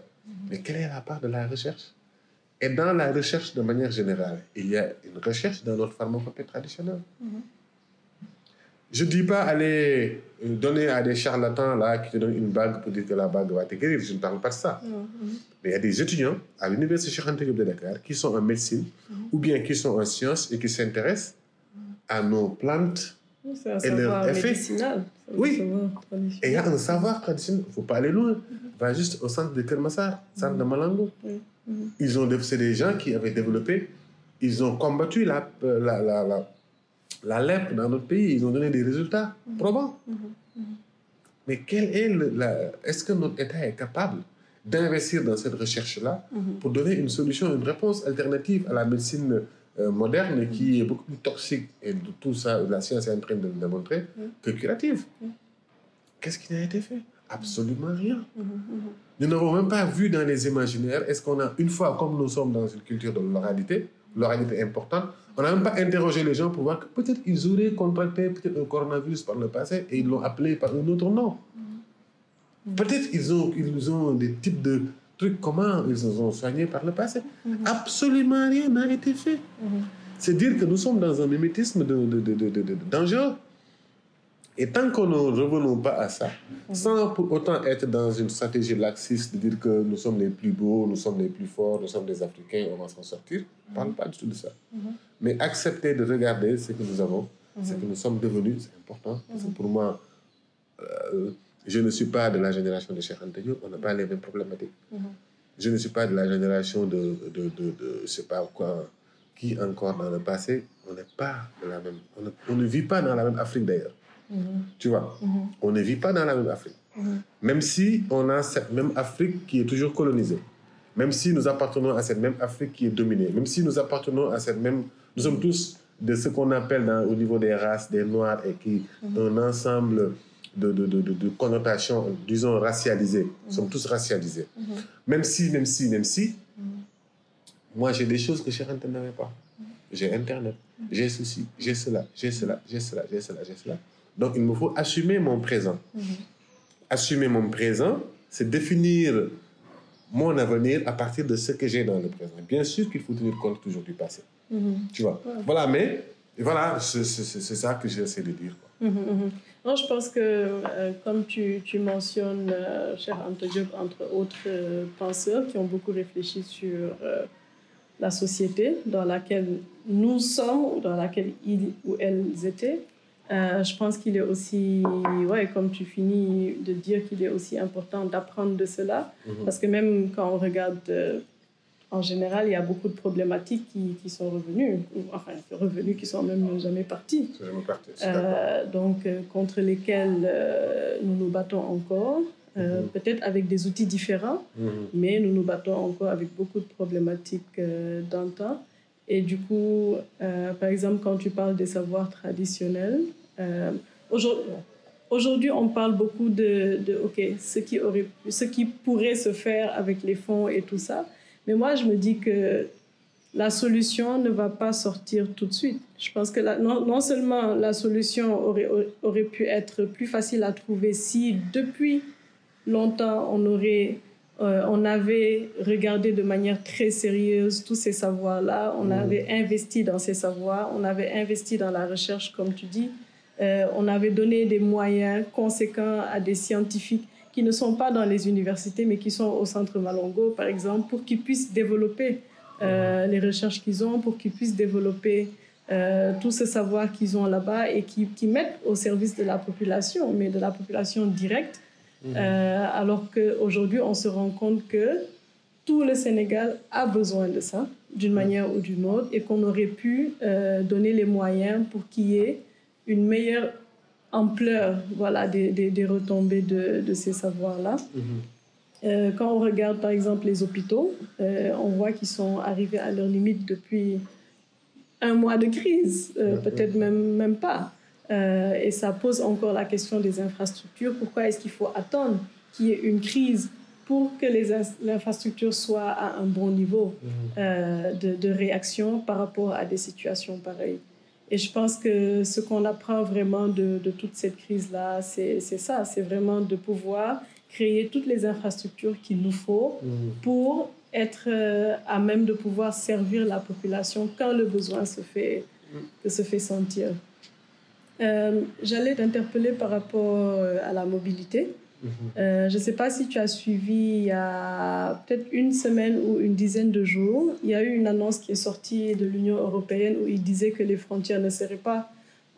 Mais quelle est la part de la recherche? Et dans la recherche de manière générale, il y a une recherche dans notre pharmacopée traditionnelle. Je ne dis pas aller euh, donner à des charlatans là, qui te donnent une bague pour dire que la bague va te guérir. Je ne parle pas de ça. Mais il y a des étudiants à l'Université Cheikh Anta Diop de Dakar qui sont en médecine ou bien qui sont en sciences et qui s'intéressent à nos plantes. Oui, Et leur savoir effet. médicinal. c'est un Oui. Et il y a un savoir traditionnel. Il ne faut pas aller loin. Va juste au centre de Kermassar, centre de Malango. Mhm. Ils ont, c'est des gens qui avaient développé, ils ont combattu la, euh, la, la, la, la lèpre dans notre pays. Ils ont donné des résultats probants. Mais quel est le, la, est-ce que notre État est capable d'investir dans cette recherche-là pour donner une solution, une réponse alternative à la médecine euh, moderne qui est beaucoup plus toxique et de tout ça, la science est en train de le démontrer, que curative? Qu'est-ce qui n'a été fait? Absolument rien. Nous n'avons même pas vu dans les imaginaires, est-ce qu'on a, une fois, comme nous sommes dans une culture de l'oralité, l'oralité importante, on n'a même pas interrogé les gens pour voir que peut-être ils auraient contracté peut-être un coronavirus par le passé et ils l'ont appelé par un autre nom. Peut-être ils ont, ils ont des types de trucs, comment ils se sont soignés par le passé. Absolument rien n'a été fait. C'est dire que nous sommes dans un mimétisme de- de dangereux. Et tant qu'on ne revenons pas à ça, sans pour autant être dans une stratégie laxiste de dire que nous sommes les plus beaux, nous sommes les plus forts, nous sommes des Africains, on va s'en sortir, on ne parle pas du tout de ça. Mais accepter de regarder ce que nous avons, ce que nous sommes devenus, c'est important. Parce que pour moi, euh, je ne suis pas de la génération de Cheikh Anta Diop, on n'a pas les mêmes problématiques. je ne suis pas de la génération de, de, de, de je sais pas quoi, qui encore dans le passé, on n'est pas de la même, on ne, on ne vit pas dans la même Afrique d'ailleurs. Tu vois, on ne vit pas dans la même Afrique. Même si on a cette même Afrique qui est toujours colonisée, même si nous appartenons à cette même Afrique qui est dominée, même si nous appartenons à cette même, nous sommes tous de ce qu'on appelle au niveau des races, des noirs et qui un ensemble de, de, de, de, connotations, disons racialisées. Nous sommes tous racialisés. Même si, même si, même si, moi j'ai des choses que Cheikh Anta n'avait pas. J'ai Internet, j'ai ceci, j'ai cela, j'ai cela, j'ai cela, j'ai cela, j'ai cela. Donc il me faut assumer mon présent. Assumer mon présent, c'est définir mon avenir à partir de ce que j'ai dans le présent. Bien sûr qu'il faut tenir compte toujours du passé. Tu vois? Voilà, mais voilà, c'est ça que j'essaie de dire. quoi. Mhm, mhm. Non, je pense que, euh, comme tu, tu mentionnes, euh, cher Ante Diop, entre autres euh, penseurs qui ont beaucoup réfléchi sur la société dans laquelle nous sommes, ou dans laquelle ils ou elles étaient, euh, je pense qu'il est aussi, ouais, comme tu finis de dire qu'il est aussi important d'apprendre de cela, parce que même quand on regarde euh, en général, il y a beaucoup de problématiques qui, qui sont revenues, ou, enfin revenues qui sont même jamais parties. Parti. Euh, donc contre lesquels euh, nous nous battons encore, Mhm. peut-être avec des outils différents, Mhm. mais nous nous battons encore avec beaucoup de problématiques d'antan. Et du coup, euh, par exemple, quand tu parles des savoirs traditionnels, euh, aujourd- aujourd'hui, on parle beaucoup de, de OK, ce qui, aurait, ce qui pourrait se faire avec les fonds et tout ça. Mais moi, je me dis que la solution ne va pas sortir tout de suite. Je pense que la- non, non seulement la solution aurait, aurait pu être plus facile à trouver si depuis longtemps on aurait euh, on avait regardé de manière très sérieuse tous ces savoirs-là, on avait investi dans ces savoirs, on avait investi dans la recherche, comme tu dis, Euh, on avait donné des moyens conséquents à des scientifiques qui ne sont pas dans les universités, mais qui sont au centre Malongo, par exemple, pour qu'ils puissent développer euh, les recherches qu'ils ont, pour qu'ils puissent développer euh, tout ce savoir qu'ils ont là-bas et qui, qui mettent au service de la population, mais de la population directe. Euh, alors qu'aujourd'hui, on se rend compte que tout le Sénégal a besoin de ça, d'une manière ou d'une autre, et qu'on aurait pu euh, donner les moyens pour qu'il y ait une meilleure ampleur voilà, des, des, des retombées de, de ces savoirs-là. Euh, quand on regarde par exemple les hôpitaux, euh, on voit qu'ils sont arrivés à leur limite depuis un mois de crise, euh, peut-être même, même pas. Et ça pose encore la question des infrastructures. Pourquoi est-ce qu'il faut attendre qu'il y ait une crise pour que l'infrastructure soit à un bon niveau de, de réaction par rapport à des situations pareilles? Et je pense que ce qu'on apprend vraiment de, de toute cette crise-là, c'est ça, c'est vraiment de pouvoir créer toutes les infrastructures qu'il nous faut pour être euh, à même de pouvoir servir la population quand le besoin se fait, que se fait sentir. Euh, J'allais t'interpeller par rapport euh, à la mobilité. Euh, je ne sais pas si tu as suivi il y a peut-être une semaine ou une dizaine de jours, il y a eu une annonce qui est sortie de l'Union européenne où il disait que les frontières ne seraient pas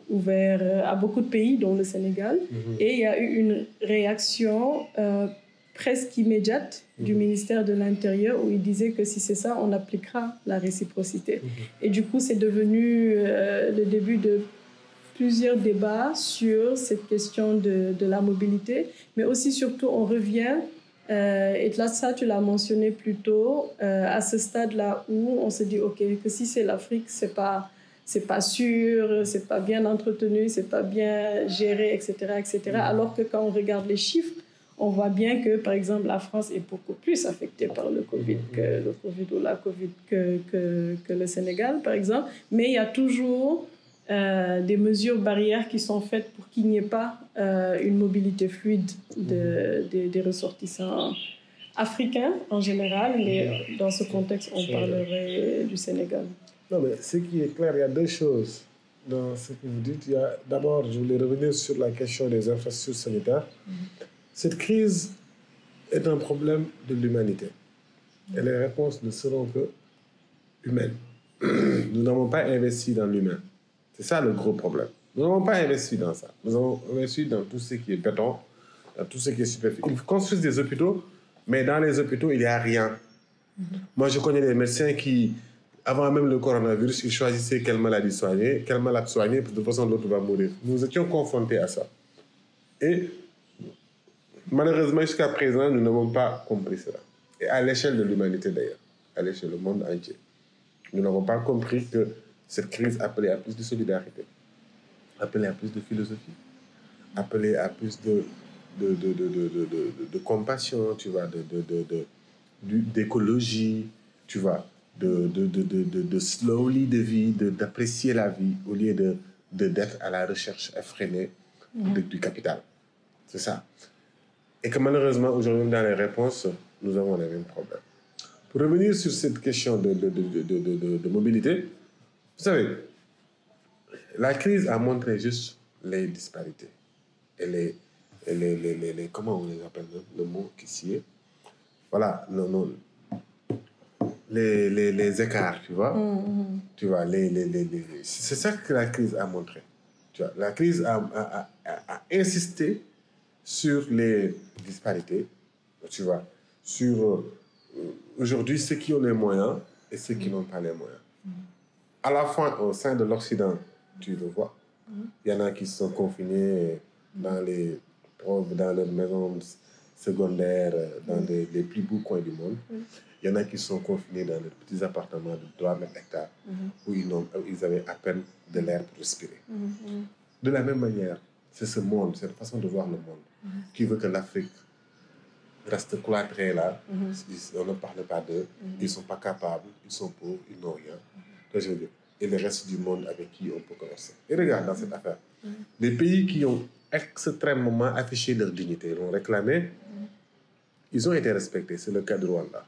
ouvertes euh, à beaucoup de pays, dont le Sénégal. Et il y a eu une réaction euh, presque immédiate du ministère de l'Intérieur où il disait que si c'est ça, on appliquera la réciprocité. Et du coup, c'est devenu euh, le début de plusieurs débats sur cette question de, de la mobilité, mais aussi surtout on revient, euh, et là ça tu l'as mentionné plus tôt, euh, à ce stade-là où on se dit ok que si c'est l'Afrique c'est pas c'est pas sûr, c'est pas bien entretenu, c'est pas bien géré, etc., etc. Alors que quand on regarde les chiffres, on voit bien que, par exemple, la France est beaucoup plus affectée par le Covid que le Covid ou la Covid que, que, que le Sénégal, par exemple. Mais il y a toujours euh, des mesures barrières qui sont faites pour qu'il n'y ait pas euh, une mobilité fluide de, des- des ressortissants africains en général, mais dans ce contexte, on parlerait du Sénégal. Non, mais ce qui est clair, il y a deux choses dans ce que vous dites. Il y a- D'abord, je voulais revenir sur la question des infrastructures sanitaires. Cette crise est un problème de l'humanité. Et les réponses ne seront que humaines. Nous n'avons pas investi dans l'humain. C'est ça le gros problème. Nous n'avons pas investi dans ça. Nous avons investi dans tout ce qui est béton, dans tout ce qui est superficiel. Ils construisent des hôpitaux, mais dans les hôpitaux, il n'y a rien. Moi, je connais des médecins qui, avant même le coronavirus, ils choisissaient quelle maladie soigner, quelle maladie soigner, de toute façon, l'autre va mourir. Nous étions confrontés à ça. Et malheureusement, jusqu'à présent, nous n'avons pas compris cela. Et à l'échelle de l'humanité d'ailleurs, à l'échelle du monde entier, nous n'avons pas compris que cette crise appelait à plus de solidarité, appelait à plus de philosophie, appelait à plus de, de, de, de, de, compassion, tu vois, de, de, de, de- du- d'écologie, tu vois, de, de, de, de, de, de slowly de vie, d'apprécier la vie au lieu de, de, d'être à la recherche effrénée du capital. C'est ça. Et que malheureusement, aujourd'hui, dans les réponses, nous avons les mêmes problèmes. Pour revenir sur cette question de, de, de, de, de, de- de mobilité, vous savez, la crise a montré juste les disparités et les, et les, les, les- les- comment on les appelle, le, le mot qui s'y est. Voilà, non, non. Les, les, les écarts, tu vois. Tu vois, les, les, les, les- c'est ça que la crise a montré. Tu vois, la crise a, a, a, a insisté sur les disparités, tu vois, sur euh, aujourd'hui ceux qui ont les moyens et ceux qui n'ont pas les moyens. À la fois au sein de l'Occident, tu le vois, il y en a qui sont confinés dans les dans leurs maisons secondaires, dans les, les plus beaux coins du monde. Il y en a qui sont confinés dans leurs petits appartements de 3 mètres hectares où ils, où ils avaient à peine de l'air pour respirer. De la même manière, c'est ce monde, cette façon de voir le monde qui veut que l'Afrique reste cloîtrée là. On ne parle pas d'eux. Ils ne sont pas capables, ils sont pauvres, ils n'ont rien. Et le reste du monde avec qui on peut commercer. Et regarde dans cette affaire. Les pays qui ont extrêmement affiché leur dignité, l'ont réclamé, ils ont été respectés. C'est le cas de Rwanda.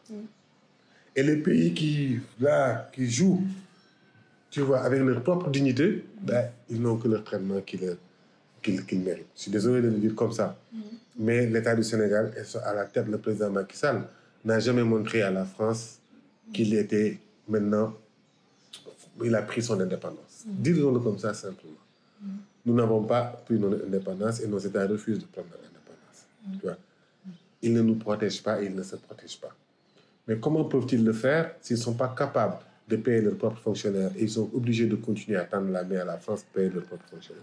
Et les pays qui, là, qui jouent, tu vois, avec leur propre dignité, ben, ils n'ont que leur traitement qu'ils méritent. Je suis désolé de le dire comme ça. Mais l'État du Sénégal, à la tête, le président Macky Sall, n'a jamais montré à la France qu'il était maintenant, il a pris son indépendance. Disons-le comme ça simplement. Nous n'avons pas pris notre indépendance et nos États refusent de prendre leur indépendance. Tu. Ils ne nous protègent pas, ils ne se protègent pas. Mais comment peuvent-ils le faire s'ils ne sont pas capables de payer leurs propres fonctionnaires et ils sont obligés de continuer à tendre la main à la France pour payer leurs propres fonctionnaires?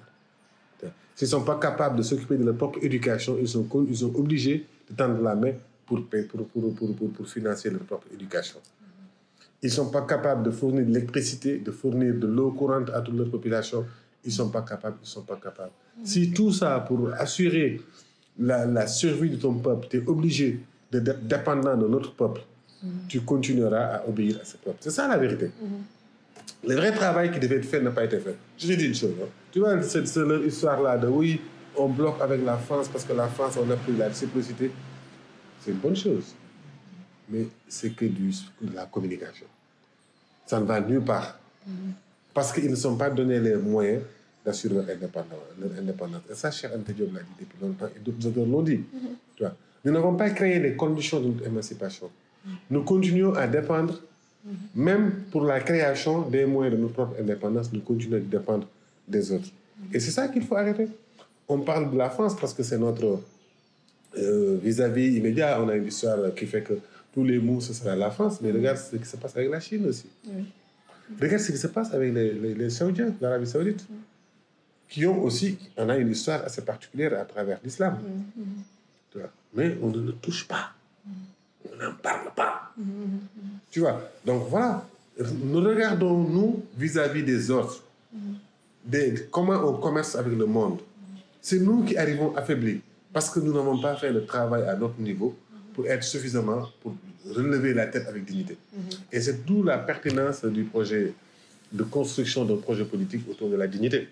S'ils ne sont pas capables de s'occuper de leur propre éducation, ils sont, ils sont obligés de tendre la main pour, payer- pour, pour, pour, pour financer leur propre éducation. Ils ne sont pas capables de fournir de l'électricité, de fournir de l'eau courante à toute leur population. Ils ne sont pas capables, ils sont pas capables. Si tout ça, pour assurer la, la survie de ton peuple, tu es obligé de d'être dépendant de notre peuple, tu continueras à obéir à ce peuple. C'est ça la vérité. Le vrai travail qui devait être fait n'a pas été fait. Je te dis une chose. hein. Tu vois, cette, cette histoire-là de oui, on bloque avec la France parce que la France, on a pris la réciprocité. C'est une bonne chose. Mais c'est que du, de la communication. Ça ne va nulle part. Parce qu'ils ne sont pas donné les moyens d'assurer leur indépendance, leur indépendance. Et ça, cher Ante Diop l'a dit depuis longtemps et d'autres auteurs l'ont dit. Tu vois. Nous n'avons pas créé les conditions de notre émancipation. Nous continuons à dépendre, même pour la création des moyens de notre propre indépendance, nous continuons à dépendre des autres. Et c'est ça qu'il faut arrêter. On parle de la France parce que c'est notre euh, vis-à-vis immédiat. On a une histoire qui fait que tous les mots, ce sera la France. Mais regarde ce qui se passe avec la Chine aussi. Regarde ce qui se passe avec les, les, les Saoudiens, l'Arabie Saoudite, qui ont aussi, on a une histoire assez particulière à travers l'islam. Vois. Mais on ne le touche pas. On n'en parle pas. Tu vois. Donc voilà. Nous regardons, nous, vis-à-vis des autres, des, comment on commerce avec le monde. C'est nous qui arrivons affaiblis parce que nous n'avons pas fait le travail à notre niveau pour être suffisamment, pour relever la tête avec dignité. Et c'est d'où la pertinence du projet de construction d'un projet politique autour de la dignité.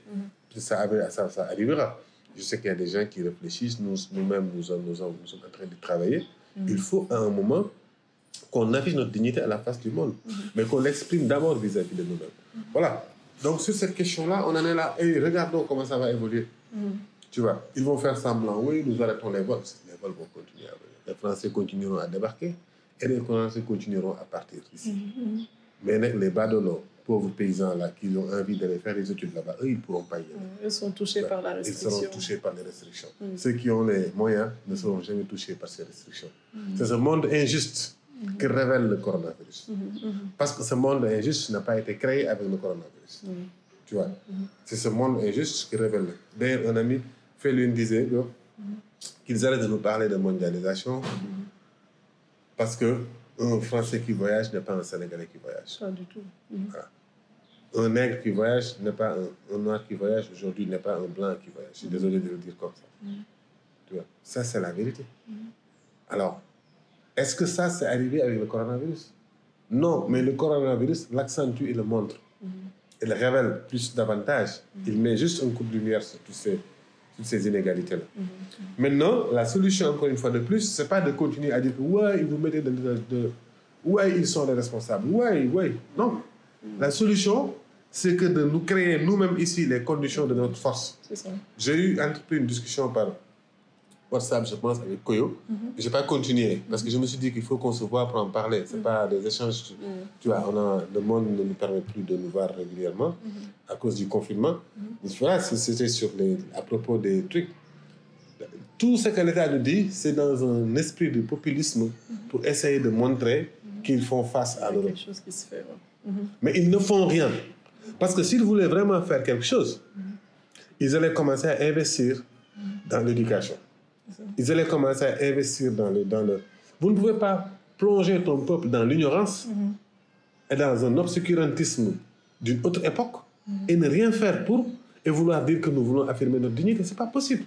Ça, avait- ça, ça arrivera. Je sais qu'il y a des gens qui réfléchissent, nous- nous-mêmes, nous, sommes- nous, nous sommes en train de travailler. Il faut à un moment qu'on affiche notre dignité à la face du monde, mais qu'on l'exprime d'abord vis-à-vis de nous-mêmes. Voilà. Donc sur cette question-là, on en est là. Et regardons comment ça va évoluer. Tu vois, ils vont faire semblant, oui, nous arrêtons les vols. Les vols vont continuer à. Les Français continueront à débarquer et les Français continueront à partir d'ici. Mais nag, les badauds, pauvres paysans là, qui ont envie d'aller faire des études là-bas, eux, ils ne pourront pas y aller. Ils sont touchés par la Ils restriction. seront touchés par les restrictions. Ceux qui ont les moyens ne seront jamais touchés par ces restrictions. C'est un monde injuste qui révèle le coronavirus. Parce que ce monde injuste n'a pas été créé avec le coronavirus. Tu vois, c'est ce monde injuste qui révèle. D'ailleurs, un ami, Félune disait qu'ils arrêtent de nous parler de mondialisation parce que un Français qui voyage n'est pas un Sénégalais qui voyage. Pas du tout. Voilà. Un nègre qui voyage n'est pas un, un noir qui voyage aujourd'hui n'est pas un blanc qui voyage. Je suis désolé de le dire comme ça. Tu vois, ça c'est la vérité. Alors, est-ce que ça c'est arrivé avec le coronavirus? Non, mais le coronavirus l'accentue et le montre. Il le révèle plus davantage. Il met juste un coup de lumière sur tous ces, ces inégalités-là. Maintenant, la solution, encore une fois de plus, c'est pas de continuer à dire que ouais, vous mettez de, de, de- ouais, ils sont les responsables. Ouais, ouais. Non. La solution, c'est que de nous créer nous-mêmes ici les conditions de notre force. J'ai eu entrepris une discussion par WhatsApp, je pense, avec Koyo. Je n'ai pas continué parce que je me suis dit qu'il faut qu'on se voit pour en parler. Ce pas des échanges. Tu vois, on a, le monde ne nous permet plus de nous voir régulièrement à cause du confinement. Voilà, c'était sur les, à propos des trucs. Tout ce que l'État nous dit, c'est dans un esprit de populisme pour essayer de montrer qu'ils font face à l'Europe. quelque chose qui se fait. ouais. Mais ils ne font rien. Parce que s'ils voulaient vraiment faire quelque chose, ils allaient commencer à investir dans l'éducation. Ils allaient commencer à investir dans le, dans le... Vous ne pouvez pas plonger ton peuple dans l'ignorance et dans un obscurantisme d'une autre époque et ne rien faire pour et vouloir dire que nous voulons affirmer notre dignité. C'est pas possible.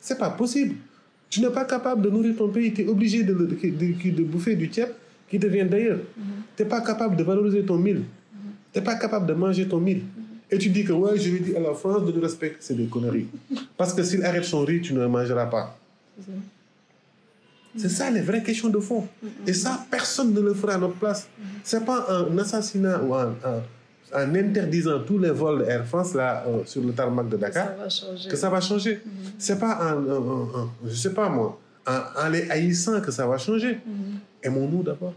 C'est pas possible. Tu n'es pas capable de nourrir ton pays. Tu es obligé de- de bouffer du tiep qui te vient d'ailleurs. Tu n'es pas capable de valoriser ton mille. Tu n'es pas capable de manger ton mille. Et tu dis que ouais, je vais dire à la France de nous respecter. C'est des conneries. Parce que s'il arrête son riz, tu ne le mangeras pas. C'est ça les vraies questions de fond. Et ça, personne ne le fera à notre place. C'est pas un assassinat ou un, un- en interdisant tous les vols de Air France là, euh, sur le tarmac de Dakar Ça que ça va changer. C'est pas en, en- en- en- je sais pas moi, en, les haïssant que ça va changer. Aimons-nous d'abord.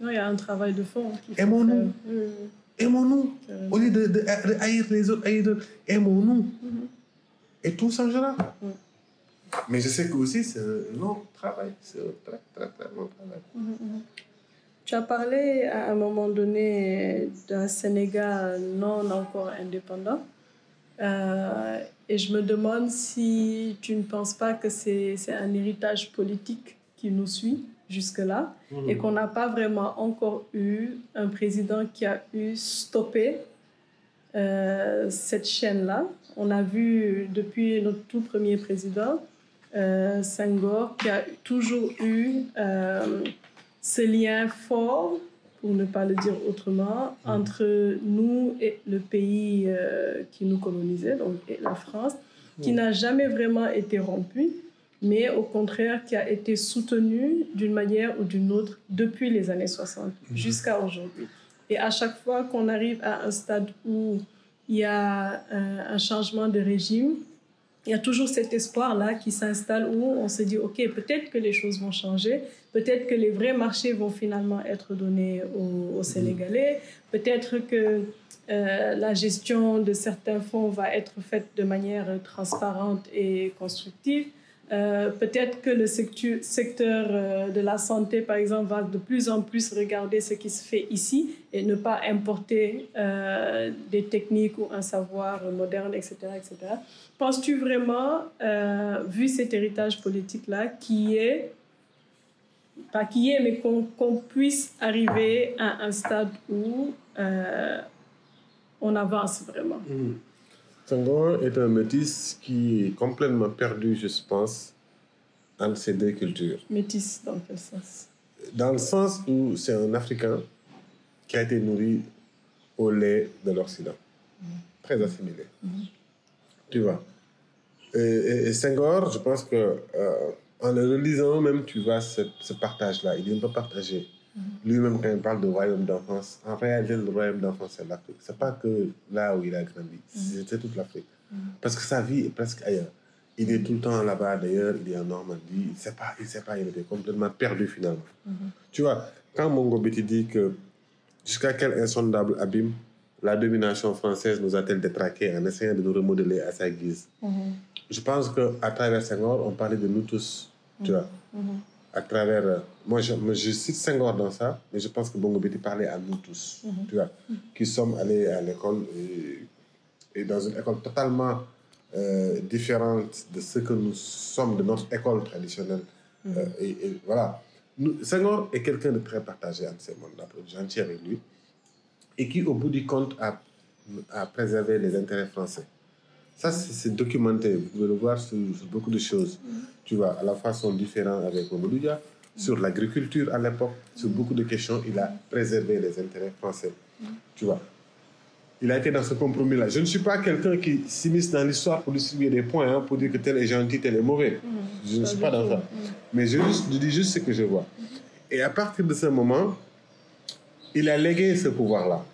Non, il y a un travail de fond. Aimons-nous. Aimons-nous. Euh. Au lieu de, de- de haïr les autres, haïr aimons-nous. Et tout changera. Mais je sais que aussi c'est un long travail. C'est un très, très, travail. Tu as parlé à un moment donné d'un Sénégal non encore indépendant. Euh, et je me demande si tu ne penses pas que c'est c'est un héritage politique qui nous suit jusque-là et qu'on n'a pas vraiment encore eu un président qui a eu stoppé euh, cette chaîne-là. On a vu depuis notre tout premier président, euh, Senghor, qui a toujours eu euh, ce lien fort, pour ne pas le dire autrement, entre nous et le pays euh, qui nous colonisait, donc et la France, qui n'a jamais vraiment été rompu, mais au contraire qui a été soutenu d'une manière ou d'une autre depuis les années 60 jusqu'à aujourd'hui. Et à chaque fois qu'on arrive à un stade où il y a un, un changement de régime, il y a toujours cet espoir-là qui s'installe où on se dit, OK, peut-être que les choses vont changer, peut-être que les vrais marchés vont finalement être donnés aux, aux Sénégalais, peut-être que euh, la gestion de certains fonds va être faite de manière transparente et constructive. Euh, peut-être que le secteur euh, de la santé, par exemple, va de plus en plus regarder ce qui se fait ici et ne pas importer euh, des techniques ou un savoir moderne, etc. etc. Penses-tu vraiment, vu cet héritage politique-là, qui est, pas qui est, mais qu'on puisse arriver à un stade où on avance vraiment? Senghor est un métis qui est complètement perdu, je pense, entre ces deux cultures. Métis dans quel sens? Dans le sens où c'est un Africain qui a été nourri au lait de l'Occident. Très assimilé. Tu vois. Et, et- et Senghor, je pense que euh, en le relisant même, tu vois ce, ce partage-là. Il est pas partagé. Lui-même, quand il parle de royaume d'enfance, en réalité, le royaume d'enfance, c'est l'Afrique. C'est pas que là où il a grandi, c'est c'est toute l'Afrique. Parce que sa vie est presque ailleurs. Il est tout le temps là-bas, d'ailleurs, il est en Normandie. Il ne sait pas, il sait pas, il était complètement perdu finalement. Tu vois, quand Mongo Betty dit que jusqu'à quel insondable abîme la domination française nous a-t-elle détraqués en essayant de nous remodeler à sa guise? Je pense qu'à travers Senghor, on parlait de nous tous. Tu vois à travers. euh, moi, je, je cite Senghor dans ça, mais je pense que Bongo Betty parlait à nous tous, tu vois, qui sommes allés à l'école et, et dans une école totalement euh, différente de ce que nous sommes de notre école traditionnelle. Euh, et, et voilà. Nous, Senghor est quelqu'un de très partagé entre ces mondes-là, gentil avec lui, et qui, au bout du compte, a, a préservé les intérêts français. Ça, c'est documenté. Vous pouvez le voir sur, sur beaucoup de choses. Tu vois, à la fois son différent avec Mamadou Dia, sur l'agriculture à l'époque, sur beaucoup de questions, il a préservé les intérêts français. Tu vois. Il a été dans ce compromis-là. Je ne suis pas quelqu'un qui s'immisce dans l'histoire pour distribuer des points, hein, pour dire que tel est gentil, tel est mauvais. Je ne suis pas dans ça. Mais je dis juste ce que je vois. Et à partir de ce moment, il a légué ce pouvoir-là.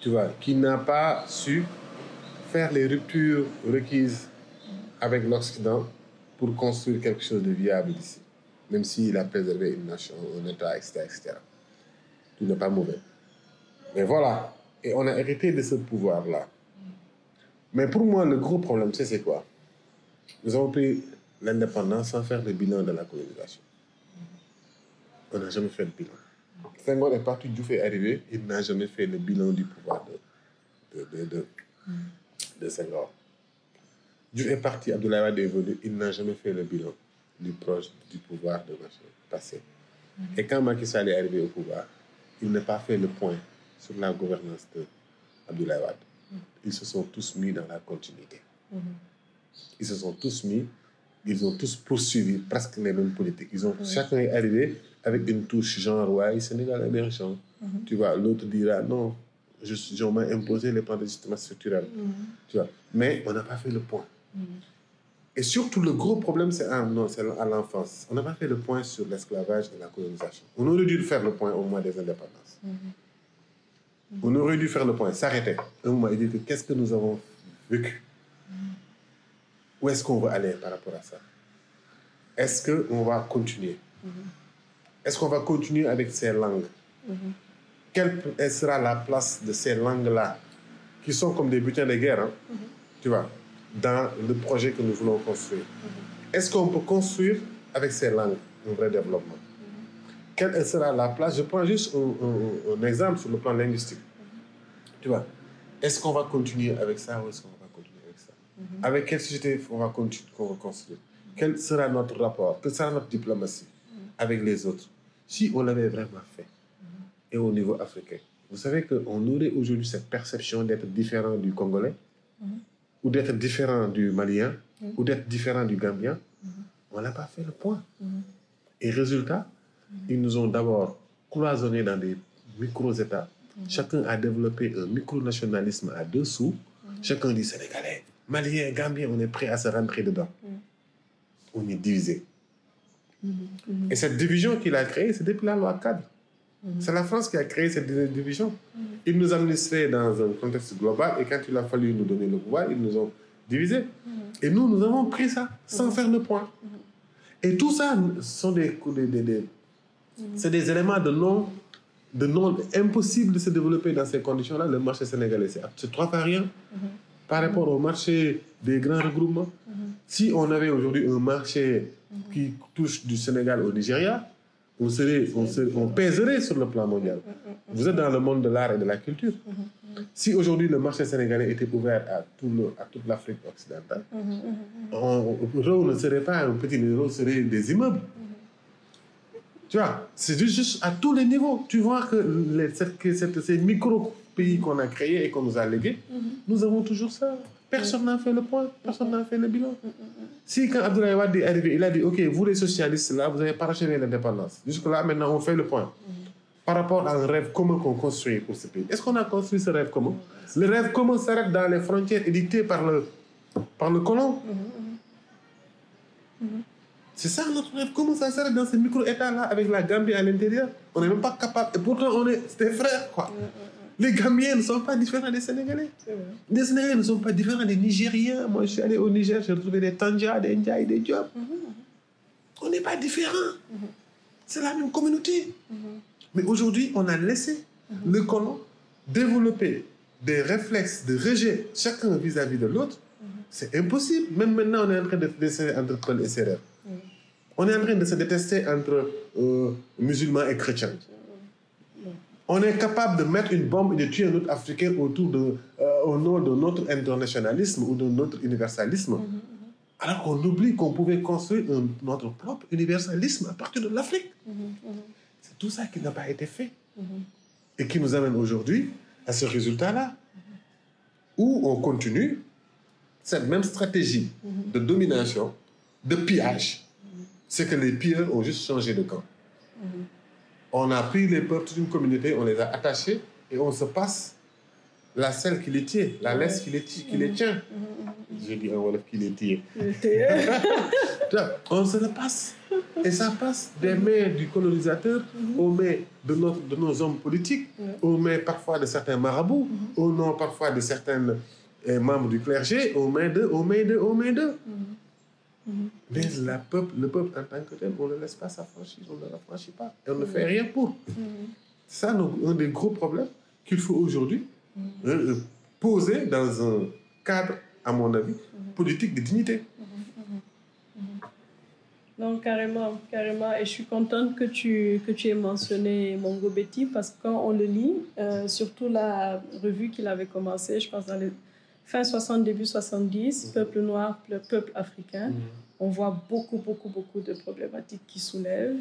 Tu vois, qui n'a pas su faire les ruptures requises avec l'Occident pour construire quelque chose de viable ici. Même s'il a préservé une nation, un État, etc. etc. Tout n'est pas mauvais. Mais voilà. Et on a hérité de ce pouvoir-là. Mais pour moi, le gros problème, c'est c'est quoi? Nous avons pris l'indépendance sans faire le bilan de la colonisation. On n'a jamais fait le bilan. Senghor est parti, Diouf est arrivé, il n'a jamais fait le bilan du pouvoir de, de, de, de Senghor. Diouf est parti, Abdoulaye Wade est venu, il n'a jamais fait le bilan du proche du pouvoir de machin passé. Et quand Macky Sall est arrivé au pouvoir, il n'a pas fait le point sur la gouvernance de Abdoulaye Wade. Ils se sont tous mis dans la continuité. Ils se sont tous mis, ils ont tous poursuivi presque les mêmes politiques. Ils ont, Chacun est arrivé avec une touche genre, ouais, Sénégal émergent. Tu vois, l'autre dira, non, je, suis- on m'a imposé les plans d'ajustement structurel. Tu vois, mais on n'a pas fait le point. Et surtout, le gros problème, c'est à, à l'enfance. On n'a pas fait le point sur l'esclavage et la colonisation. On aurait dû faire le point au mois des indépendances. On aurait dû faire le point, s'arrêter. Un moment et dire que qu'est-ce que nous avons vécu? Où est-ce qu'on va aller par rapport à ça? Est-ce qu'on va continuer? Est-ce qu'on va continuer avec ces langues? Quelle sera la place de ces langues-là, qui sont comme des butins de guerre, hein, tu vois, dans le projet que nous voulons construire. Est-ce qu'on peut construire avec ces langues un vrai développement? Quelle sera la place? Je prends juste un, un- un exemple sur le plan linguistique. Tu vois, est-ce qu'on va continuer avec ça ou est-ce qu'on va continuer avec ça? Avec quelle société on va continuer, qu'on va construire? Quel sera notre rapport? Quelle sera notre diplomatie avec les autres? Si on l'avait vraiment fait, et au niveau africain, vous savez qu'on aurait aujourd'hui cette perception d'être différent du Congolais, ou d'être différent du Malien, ou d'être différent du Gambien. On n'a pas fait le point. Et résultat, ils nous ont d'abord cloisonnés dans des micro-États. Chacun a développé un micro-nationalisme à deux sous. Chacun dit Sénégalais, Malien, Gambien, on est prêt à se rentrer dedans. On est divisé. Et cette division qu'il a créée, c'est depuis la loi cadre. C'est la France qui a créé cette di- division. Ils nous administraient dans un contexte global et quand il a fallu nous donner le pouvoir, ils nous ont divisés. Et nous, nous avons pris ça sans faire le point. Et tout ça sont des, des, c'est des éléments de non, de non impossible de se développer dans ces conditions-là. Le marché sénégalais, c'est c'est trois fois rien par rapport au marché des grands regroupements. Si on avait aujourd'hui un marché qui touche du Sénégal au Nigeria, on, serait, on, serait- on pèserait sur le plan mondial. Vous êtes dans le monde de l'art et de la culture. Si aujourd'hui le marché sénégalais était ouvert à, tout le- à toute l'Afrique occidentale, on, ne serait pas un petit Rho, serait des immeubles. Tu vois, c'est juste, à tous les niveaux. Tu vois que, les, ces micro-pays qu'on a créés et qu'on nous a légués, nous avons toujours ça. Personne n'a fait le point, personne n'a fait le bilan. Si quand Abdoulaye Wade est arrivé, il a dit, OK, vous les socialistes, là, vous avez parachevé l'indépendance. Jusque-là, maintenant, on fait le point. Par rapport à un rêve commun qu'on construit pour ce pays. Est-ce qu'on a construit ce rêve commun? Le rêve commun s'arrête dans les frontières édictées par le, par le colon. C'est ça notre rêve. Comment ça s'arrête dans ce micro-État-là avec la Gambie à l'intérieur On n'est même pas capable. Et pourtant, on est des frères, quoi. Les Gambiens ne sont pas différents des Sénégalais. Les Sénégalais ne sont pas différents des Nigériens. Moi, je suis allé au Niger, j'ai retrouvé des Tandja, des Ndiaye, des Diop. On n'est pas différents. C'est la même communauté. Mais aujourd'hui, on a laissé le colon développer des réflexes de rejet, chacun vis-à-vis de l'autre. C'est impossible. Même maintenant, on est en train de dessiner entre Peul et Sérère. On est en train de se détester entre euh, musulmans et chrétiens. On est capable de mettre une bombe et de tuer un autre Africain autour de, euh, au nom de notre internationalisme ou de notre universalisme. Alors qu'on oublie qu'on pouvait construire un- notre propre universalisme à partir de l'Afrique. C'est tout ça qui n'a pas été fait. Et qui nous amène aujourd'hui à ce résultat-là. Où on continue cette même stratégie de domination, de pillage. C'est que les pilleurs ont juste changé de camp. On a pris les peuples d'une communauté, on les a attachés et on se passe la selle qui les tient, la laisse qui les, qui les tient. Je dis en Wolof qui les tient. On se le passe. Et ça passe des mains du colonisateur aux mains de, notre, de nos hommes politiques, aux mains parfois de certains marabouts, aux mains parfois de certains euh, membres du clergé, aux mains d'eux, aux mains d'eux, aux mains d'eux. Mais la peuple, le peuple en tant que tel, on ne le laisse pas s'affranchir, on ne l'affranchit pas. Et on ne fait rien pour. C'est ça un des gros problèmes qu'il faut aujourd'hui euh, poser dans un cadre, à mon avis, politique de dignité. Non, carrément, carrément. Et je suis contente que tu, que tu aies mentionné Mongo Betty parce que quand on le lit, euh, surtout la revue qu'il avait commencé, je pense dans les fin 60, début 70, Peuple noir, ple- peuple africain, on voit beaucoup, beaucoup, beaucoup de problématiques qui soulèvent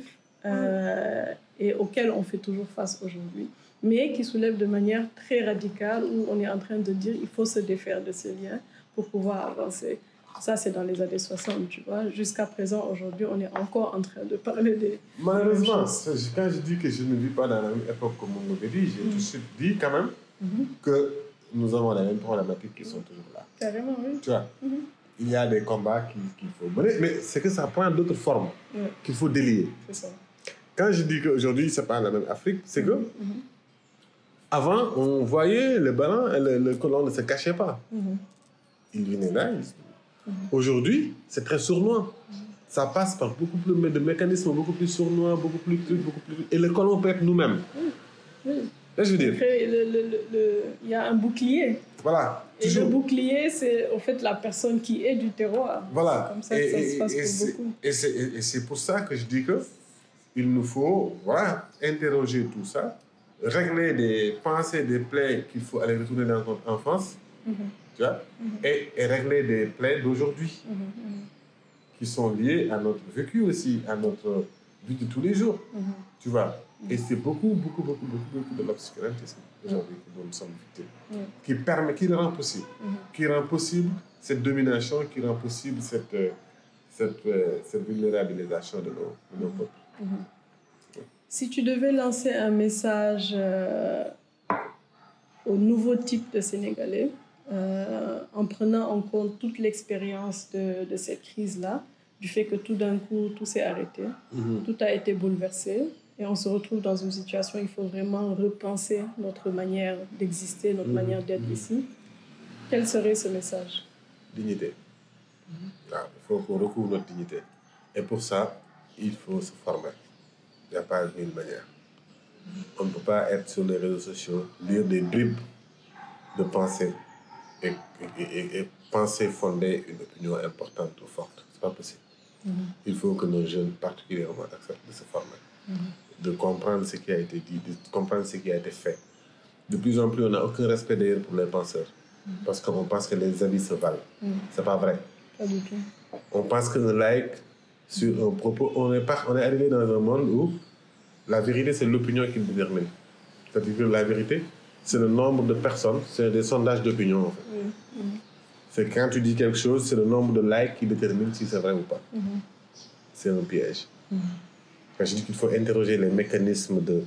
euh, et auxquelles on fait toujours face aujourd'hui, mais qui soulèvent de manière très radicale où on est en train de dire il faut se défaire de ces liens pour pouvoir avancer. Ça, c'est dans les années 60, tu vois. Jusqu'à présent, aujourd'hui, on est encore en train de parler des... Malheureusement, quand je dis que je ne vis pas dans la même époque que mon dit, j'ai tout de suite dit quand même que nous avons les mêmes problématiques qui sont toujours là. Carrément, oui. Tu vois, Mhm. il y a des combats qui- qu'il faut mener, mais c'est que ça prend d'autres formes qu'il faut délier. c'est ça. Quand je dis qu'aujourd'hui, c'est pas la même Afrique, c'est que Mhm. avant, on voyait le et le, le colon ne se cachaient pas. Il venait là. il- Aujourd'hui, c'est très sournois. Ça passe par beaucoup plus de mécanismes, beaucoup plus sournois, beaucoup plus trucs, beaucoup plus. Et le colon peut être nous-mêmes. Je veux dire, il y a un bouclier. voilà. Et le bouclier, c'est au fait la personne qui est du terroir. Voilà. Comme ça que ça se passe et pour c'est- beaucoup. et c'est- et- et c'est pour ça que je dis que il nous faut voilà, interroger tout ça, régler des pensées, des plaies qu'il faut aller retourner dans notre enfance, Mhm. tu vois, et, et régler des plaies d'aujourd'hui Mhm. Mhm. qui sont liées à notre vécu aussi, à notre vie de tous les jours, Mhm. tu vois. Et c'est beaucoup, beaucoup, beaucoup, beaucoup, beaucoup de l'obscurantisme aujourd'hui dont nous sommes victimes, Mhm. qui permet, qui le rend possible, Mhm. qui rend possible cette domination, qui rend possible cette, euh, cette, euh, cette vulnérabilisation de nos, de nos peuples. Si tu devais lancer un message euh, au nouveau type de Sénégalais, euh, en prenant en compte toute l'expérience de, de cette crise-là, du fait que tout d'un coup, tout s'est arrêté, tout a été bouleversé, et on se retrouve dans une situation où il faut vraiment repenser notre manière d'exister, notre Mhm. manière d'être ici. Quel serait ce message? Dignité. Ah, il faut qu'on recouvre notre dignité. Et pour ça, il faut se former. Il n'y a pas mille manières. On ne peut pas être sur les réseaux sociaux, lire des bribes de pensée et, et, et- et penser fonder une opinion importante ou forte. Ce n'est pas possible. Il faut que nos jeunes, particulièrement, acceptent de se former, de comprendre ce qui a été dit, de comprendre ce qui a été fait. De plus en plus, on n'a aucun respect d'ailleurs pour les penseurs. Parce qu'on pense que les avis se valent. C'est pas vrai. Pas du tout. On pense qu'un like sur un propos, on est, pas, on est arrivé dans un monde où la vérité, c'est l'opinion qui le détermine. C'est-à-dire que la vérité, c'est le nombre de personnes, c'est des sondages d'opinion en fait. C'est quand tu dis quelque chose, c'est le nombre de likes qui détermine si c'est vrai ou pas. C'est un piège. Quand je dis qu'il faut interroger les mécanismes de,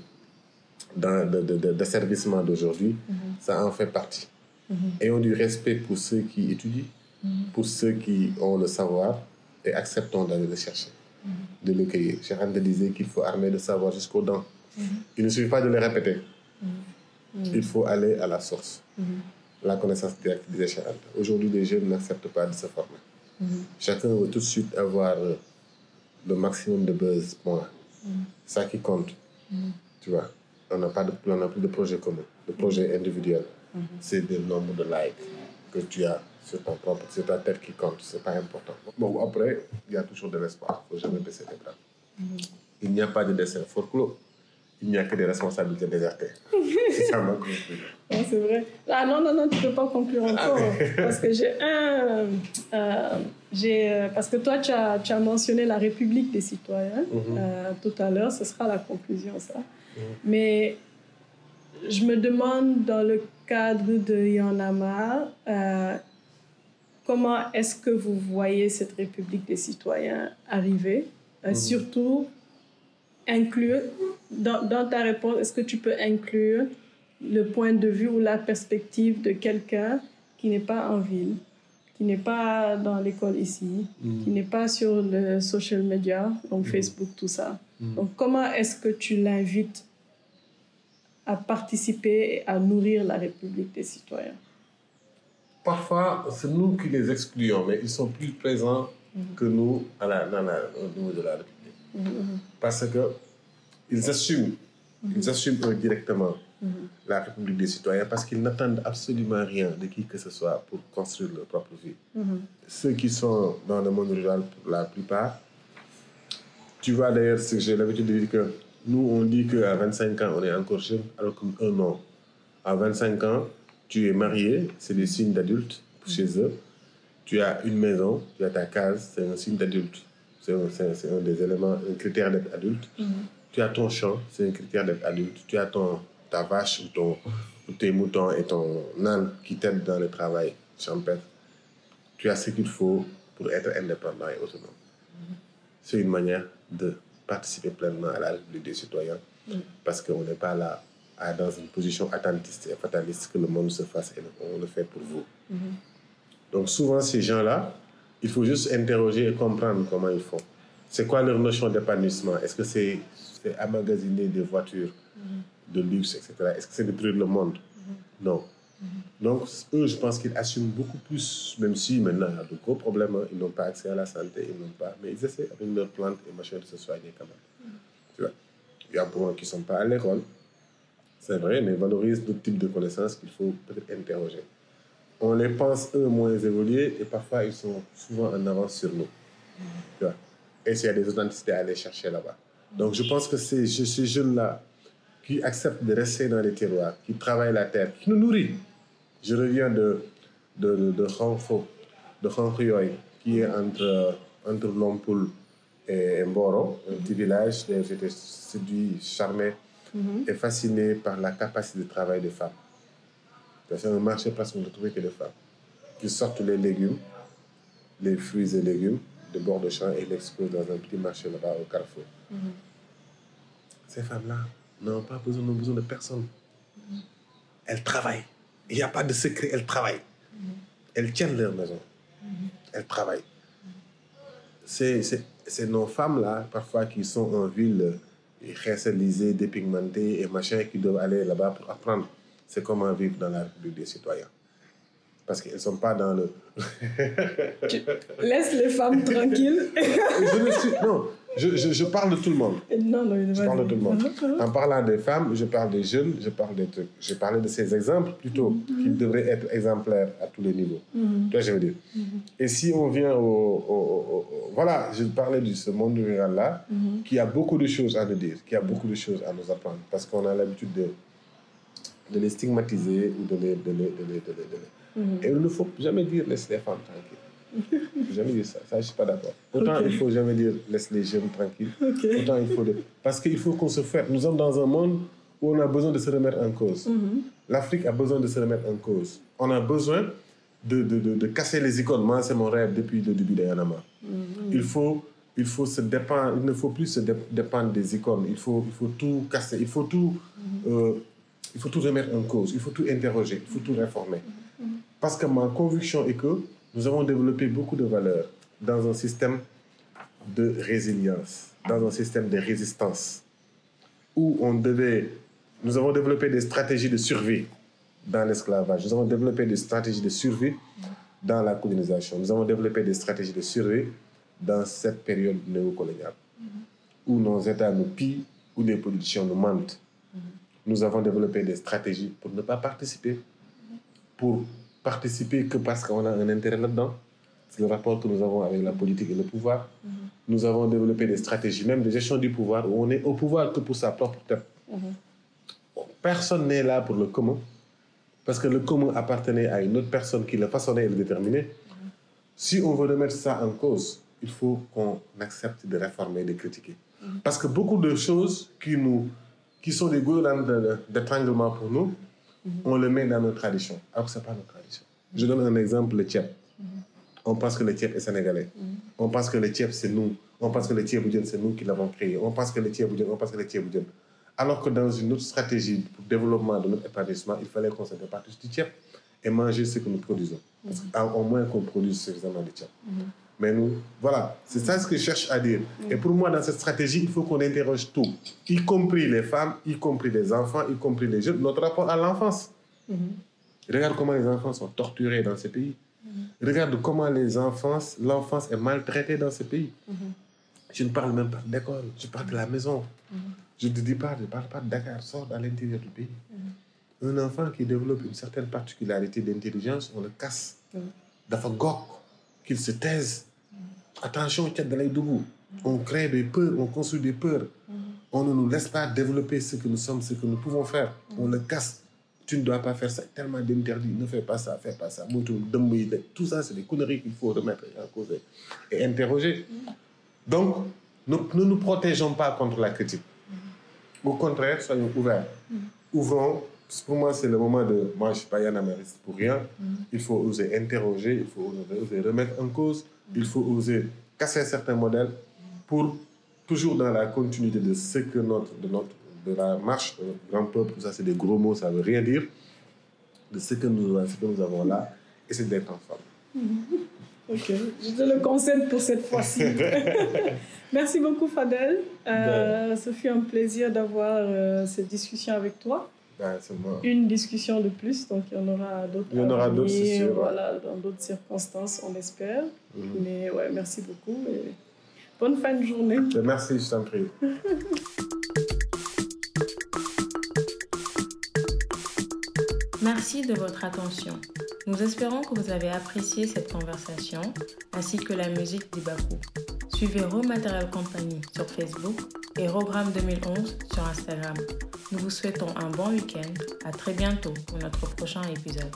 d'asservissement d'aujourd'hui, ça en fait partie. Ayons du respect pour ceux qui étudient, pour ceux qui ont le savoir, et acceptons d'aller le chercher, de le cueillir. J'ai disait qu'il faut armer le savoir jusqu'aux dents. Il ne suffit pas de le répéter. Il faut aller à la source. La connaissance directe, disait Anta. Aujourd'hui, les jeunes n'acceptent pas de se former. Chacun veut tout de suite avoir le maximum de buzz, point. C'est ça qui compte. Tu vois, on n'a pas de, on n'a plus de projet commun, de projet individuel. C'est le nombre de likes que tu as C'est ton propre, c'est ta tête qui compte, c'est pas important. Bon, après, il y a toujours de l'espoir, il faut jamais baisser les bras. Il n'y a pas de dessin forclos, il n'y a que des responsabilités désertées. c'est ça ma c'est vrai. Ah non, non, non, tu peux pas conclure encore. parce que j'ai un. euh, j'ai, euh, parce que toi, tu as, tu as mentionné la République des citoyens Mhm. euh, tout à l'heure. Ce sera la conclusion, ça. Mais je me demande, dans le cadre de Y'en a marre, euh, comment est-ce que vous voyez cette République des citoyens arriver? Euh, Surtout, inclure, dans, dans ta réponse, est-ce que tu peux inclure le point de vue ou la perspective de quelqu'un qui n'est pas en ville, qui n'est pas dans l'école ici, qui n'est pas sur le social media, donc Facebook, tout ça. Donc comment est-ce que tu l'invites à participer et à nourrir la République des citoyens? Parfois, c'est nous qui les excluons, mais ils sont plus présents que nous à la, la- au niveau de la République. Parce que ils assument, ils assument directement la République des citoyens parce qu'ils n'attendent absolument rien de qui que ce soit pour construire leur propre vie. Ceux qui sont dans le monde rural, pour la plupart, tu vois d'ailleurs, j'ai l'habitude de dire que nous, on dit qu'à 25 ans, on est encore jeune, alors que eux, non. À 25 ans, tu es marié, c'est des signes d'adulte chez eux. Tu as une maison, tu as ta case, c'est un signe d'adulte. C'est un, des éléments, un critère d'être adulte. Tu as ton champ, c'est un critère d'être adulte. Tu as ton, ta vache ou, ton, ou tes moutons et ton âne qui t'aident dans le travail champêtre. Tu as ce qu'il faut pour être indépendant et autonome. C'est une manière de participer pleinement à la République des citoyens parce qu'on n'est pas là à- dans une position attentiste et fataliste que le monde se fasse et on le fait pour vous. Donc souvent, ces gens-là, il faut juste interroger et comprendre comment ils font. C'est quoi leur notion d'épanouissement? Est-ce que c'est c'est amagasiner des voitures? De luxe, etc. Est-ce que c'est détruire le monde? Non. Donc, eux, je pense qu'ils assument beaucoup plus, même si maintenant il y a de gros problèmes, hein. ils n'ont pas accès à la santé, ils n'ont pas, mais ils essaient avec leurs plantes et machin de se soigner quand même. Tu vois? Il y a beaucoup qui ne sont pas à l'école, c'est vrai, mais valorisent d'autres types de connaissances qu'il faut peut-être interroger. On les pense, eux, moins évolués et parfois ils sont souvent en avance sur nous. Tu vois? Et s'il y a des authenticités à aller chercher là-bas. Donc, je pense que ces jeunes-là qui acceptent de rester dans les terroirs, qui travaillent la terre, qui nous nourrit. Je reviens de, de, de, de Khanfrioy, qui est entre, entre Lompoul et Mboro, un petit village. J'étais séduit, charmé et fasciné par la capacité de travail des femmes. C'est un marché parce qu'on ne trouvait que des femmes qui sortent les légumes, les fruits et légumes de bord de champ et l'exposent dans un petit marché là-bas au carrefour. Ces femmes-là n'ont pas besoin, n'ont besoin de personne. Elles travaillent. Il n'y a pas de secret, elles travaillent. Elles tiennent leur maison. Elles travaillent. C'est nos femmes-là, parfois, qui sont en ville, euh, racialisées, dépigmentées et machin, qui doivent aller là-bas pour apprendre c'est comment vivre dans la République des citoyens. Parce qu'elles ne sont pas dans le... Laisse les femmes tranquilles. je ne suis... Non, je, je, je parle de tout le monde. non, non, Je parle de tout le monde. En parlant des femmes, je parle des jeunes, je parle des trucs. J'ai parlé de ces exemples plutôt, qui devraient être exemplaires à tous les niveaux. Tu vois, je veux dire? Et si on vient au, au- au- au- Voilà, je parlais de ce monde rural-là, qui a beaucoup de choses à nous dire, qui a beaucoup de choses à nous apprendre, parce qu'on a l'habitude de, de les stigmatiser ou de les... De les, de les, de les- de les- Et il ne faut jamais dire laisse les femmes tranquilles. Jamais dire ça, ça je suis pas d'accord. Autant il faut jamais dire laisse les jeunes tranquilles. Autant il faut le- Parce qu'il faut qu'on se fasse. Nous sommes dans un monde où on a besoin de se remettre en cause. L'Afrique a besoin de se remettre en cause. On a besoin de, de, de, de casser les icônes. Moi, c'est mon rêve depuis le début d'Ayanama. Il faut... Il, faut se dépendre, il ne faut plus se dé- dépendre des icônes. Il faut, il faut tout casser. Il faut tout, euh, il faut tout remettre en cause. Il faut tout interroger. Il faut tout réformer. Parce que ma conviction est que nous avons développé beaucoup de valeurs dans un système de résilience, dans un système de résistance, où on devait... Nous avons développé des stratégies de survie dans l'esclavage. Nous avons développé des stratégies de survie dans la colonisation. Nous avons développé des stratégies de survie dans cette période néocoloniale, où nos États nous pillent, où les politiciens nous mentent. Nous avons développé des stratégies pour ne pas participer, pour participer que parce qu'on a un intérêt là-dedans. C'est le rapport que nous avons avec la politique et le pouvoir. Nous avons développé des stratégies, même de gestion du pouvoir, où on est au pouvoir que pour sa propre tête. Personne n'est là pour le commun, parce que le commun appartenait à une autre personne qui le façonnait et le déterminait. Si on veut remettre ça en cause, il faut qu'on accepte de réformer, de critiquer. Parce que beaucoup de choses qui, nous, qui sont des gourdes d'étranglement pour nous, on le met dans nos traditions. Alors que ce n'est pas traditions. Je donne un exemple, le tchèp. On pense que le tchèp est sénégalais. On pense que le tchèp, c'est nous. On pense que le tchèp c'est nous qui l'avons créé. On pense que le tchèp on pense que le tchèp Alors que dans une autre stratégie pour le développement de notre établissement, il fallait qu'on se départisse du tchèp et manger ce que nous produisons. Au moins qu'on produise suffisamment de tchèp. Mais nous, voilà, c'est ça ce que je cherche à dire. Et pour moi, dans cette stratégie, il faut qu'on interroge tout, y compris les femmes, y compris les enfants, y compris les jeunes, notre rapport à l'enfance. Regarde comment les enfants sont torturés dans ces pays. Regarde comment les enfants, l'enfance est maltraitée dans ces pays. Je ne parle même pas d'école, je parle de la maison. Je ne te dis pas, je ne parle pas de Dakar, sort à l'intérieur du pays. Un enfant qui développe une certaine particularité d'intelligence, on le casse. Dafa qu'il se taise. Attention, on crée des peurs, on construit des peurs. On ne nous laisse pas développer ce que nous sommes, ce que nous pouvons faire. On le casse tu ne dois pas faire ça, tellement d'interdits, ne fais pas ça, fais pas ça. Tout ça, c'est des conneries qu'il faut remettre en cause et interroger. Donc, nous ne nous protégeons pas contre la critique. Au contraire, soyons ouverts. Ouvrons. Pour moi, c'est le moment de. Moi, je ne suis pas Yann pour rien. Il faut oser interroger, il faut oser remettre en cause, il faut oser casser certains modèles pour toujours dans la continuité de ce que notre, de notre de la marche euh, grand peuple, ça c'est des gros mots, ça ne veut rien dire, de ce que nous, ce que nous avons là, et c'est d'être ensemble. Ok, je te le concède pour cette fois-ci. Merci beaucoup Fadel. Euh, ce fut un plaisir d'avoir euh, cette discussion avec toi. Ben, moi. Une discussion de plus, donc il y en aura d'autres. Il y en aura d'autres, c'est sûr. Voilà, dans d'autres circonstances, on espère. Mhm. Mais ouais, merci beaucoup et bonne fin de journée. Ben, merci, je t'en prie. Merci de votre attention. Nous espérons que vous avez apprécié cette conversation ainsi que la musique d'Ibaku. Suivez Raw Company sur Facebook et Rogram 2011 sur Instagram. Nous vous souhaitons un bon week-end. À très bientôt pour notre prochain épisode.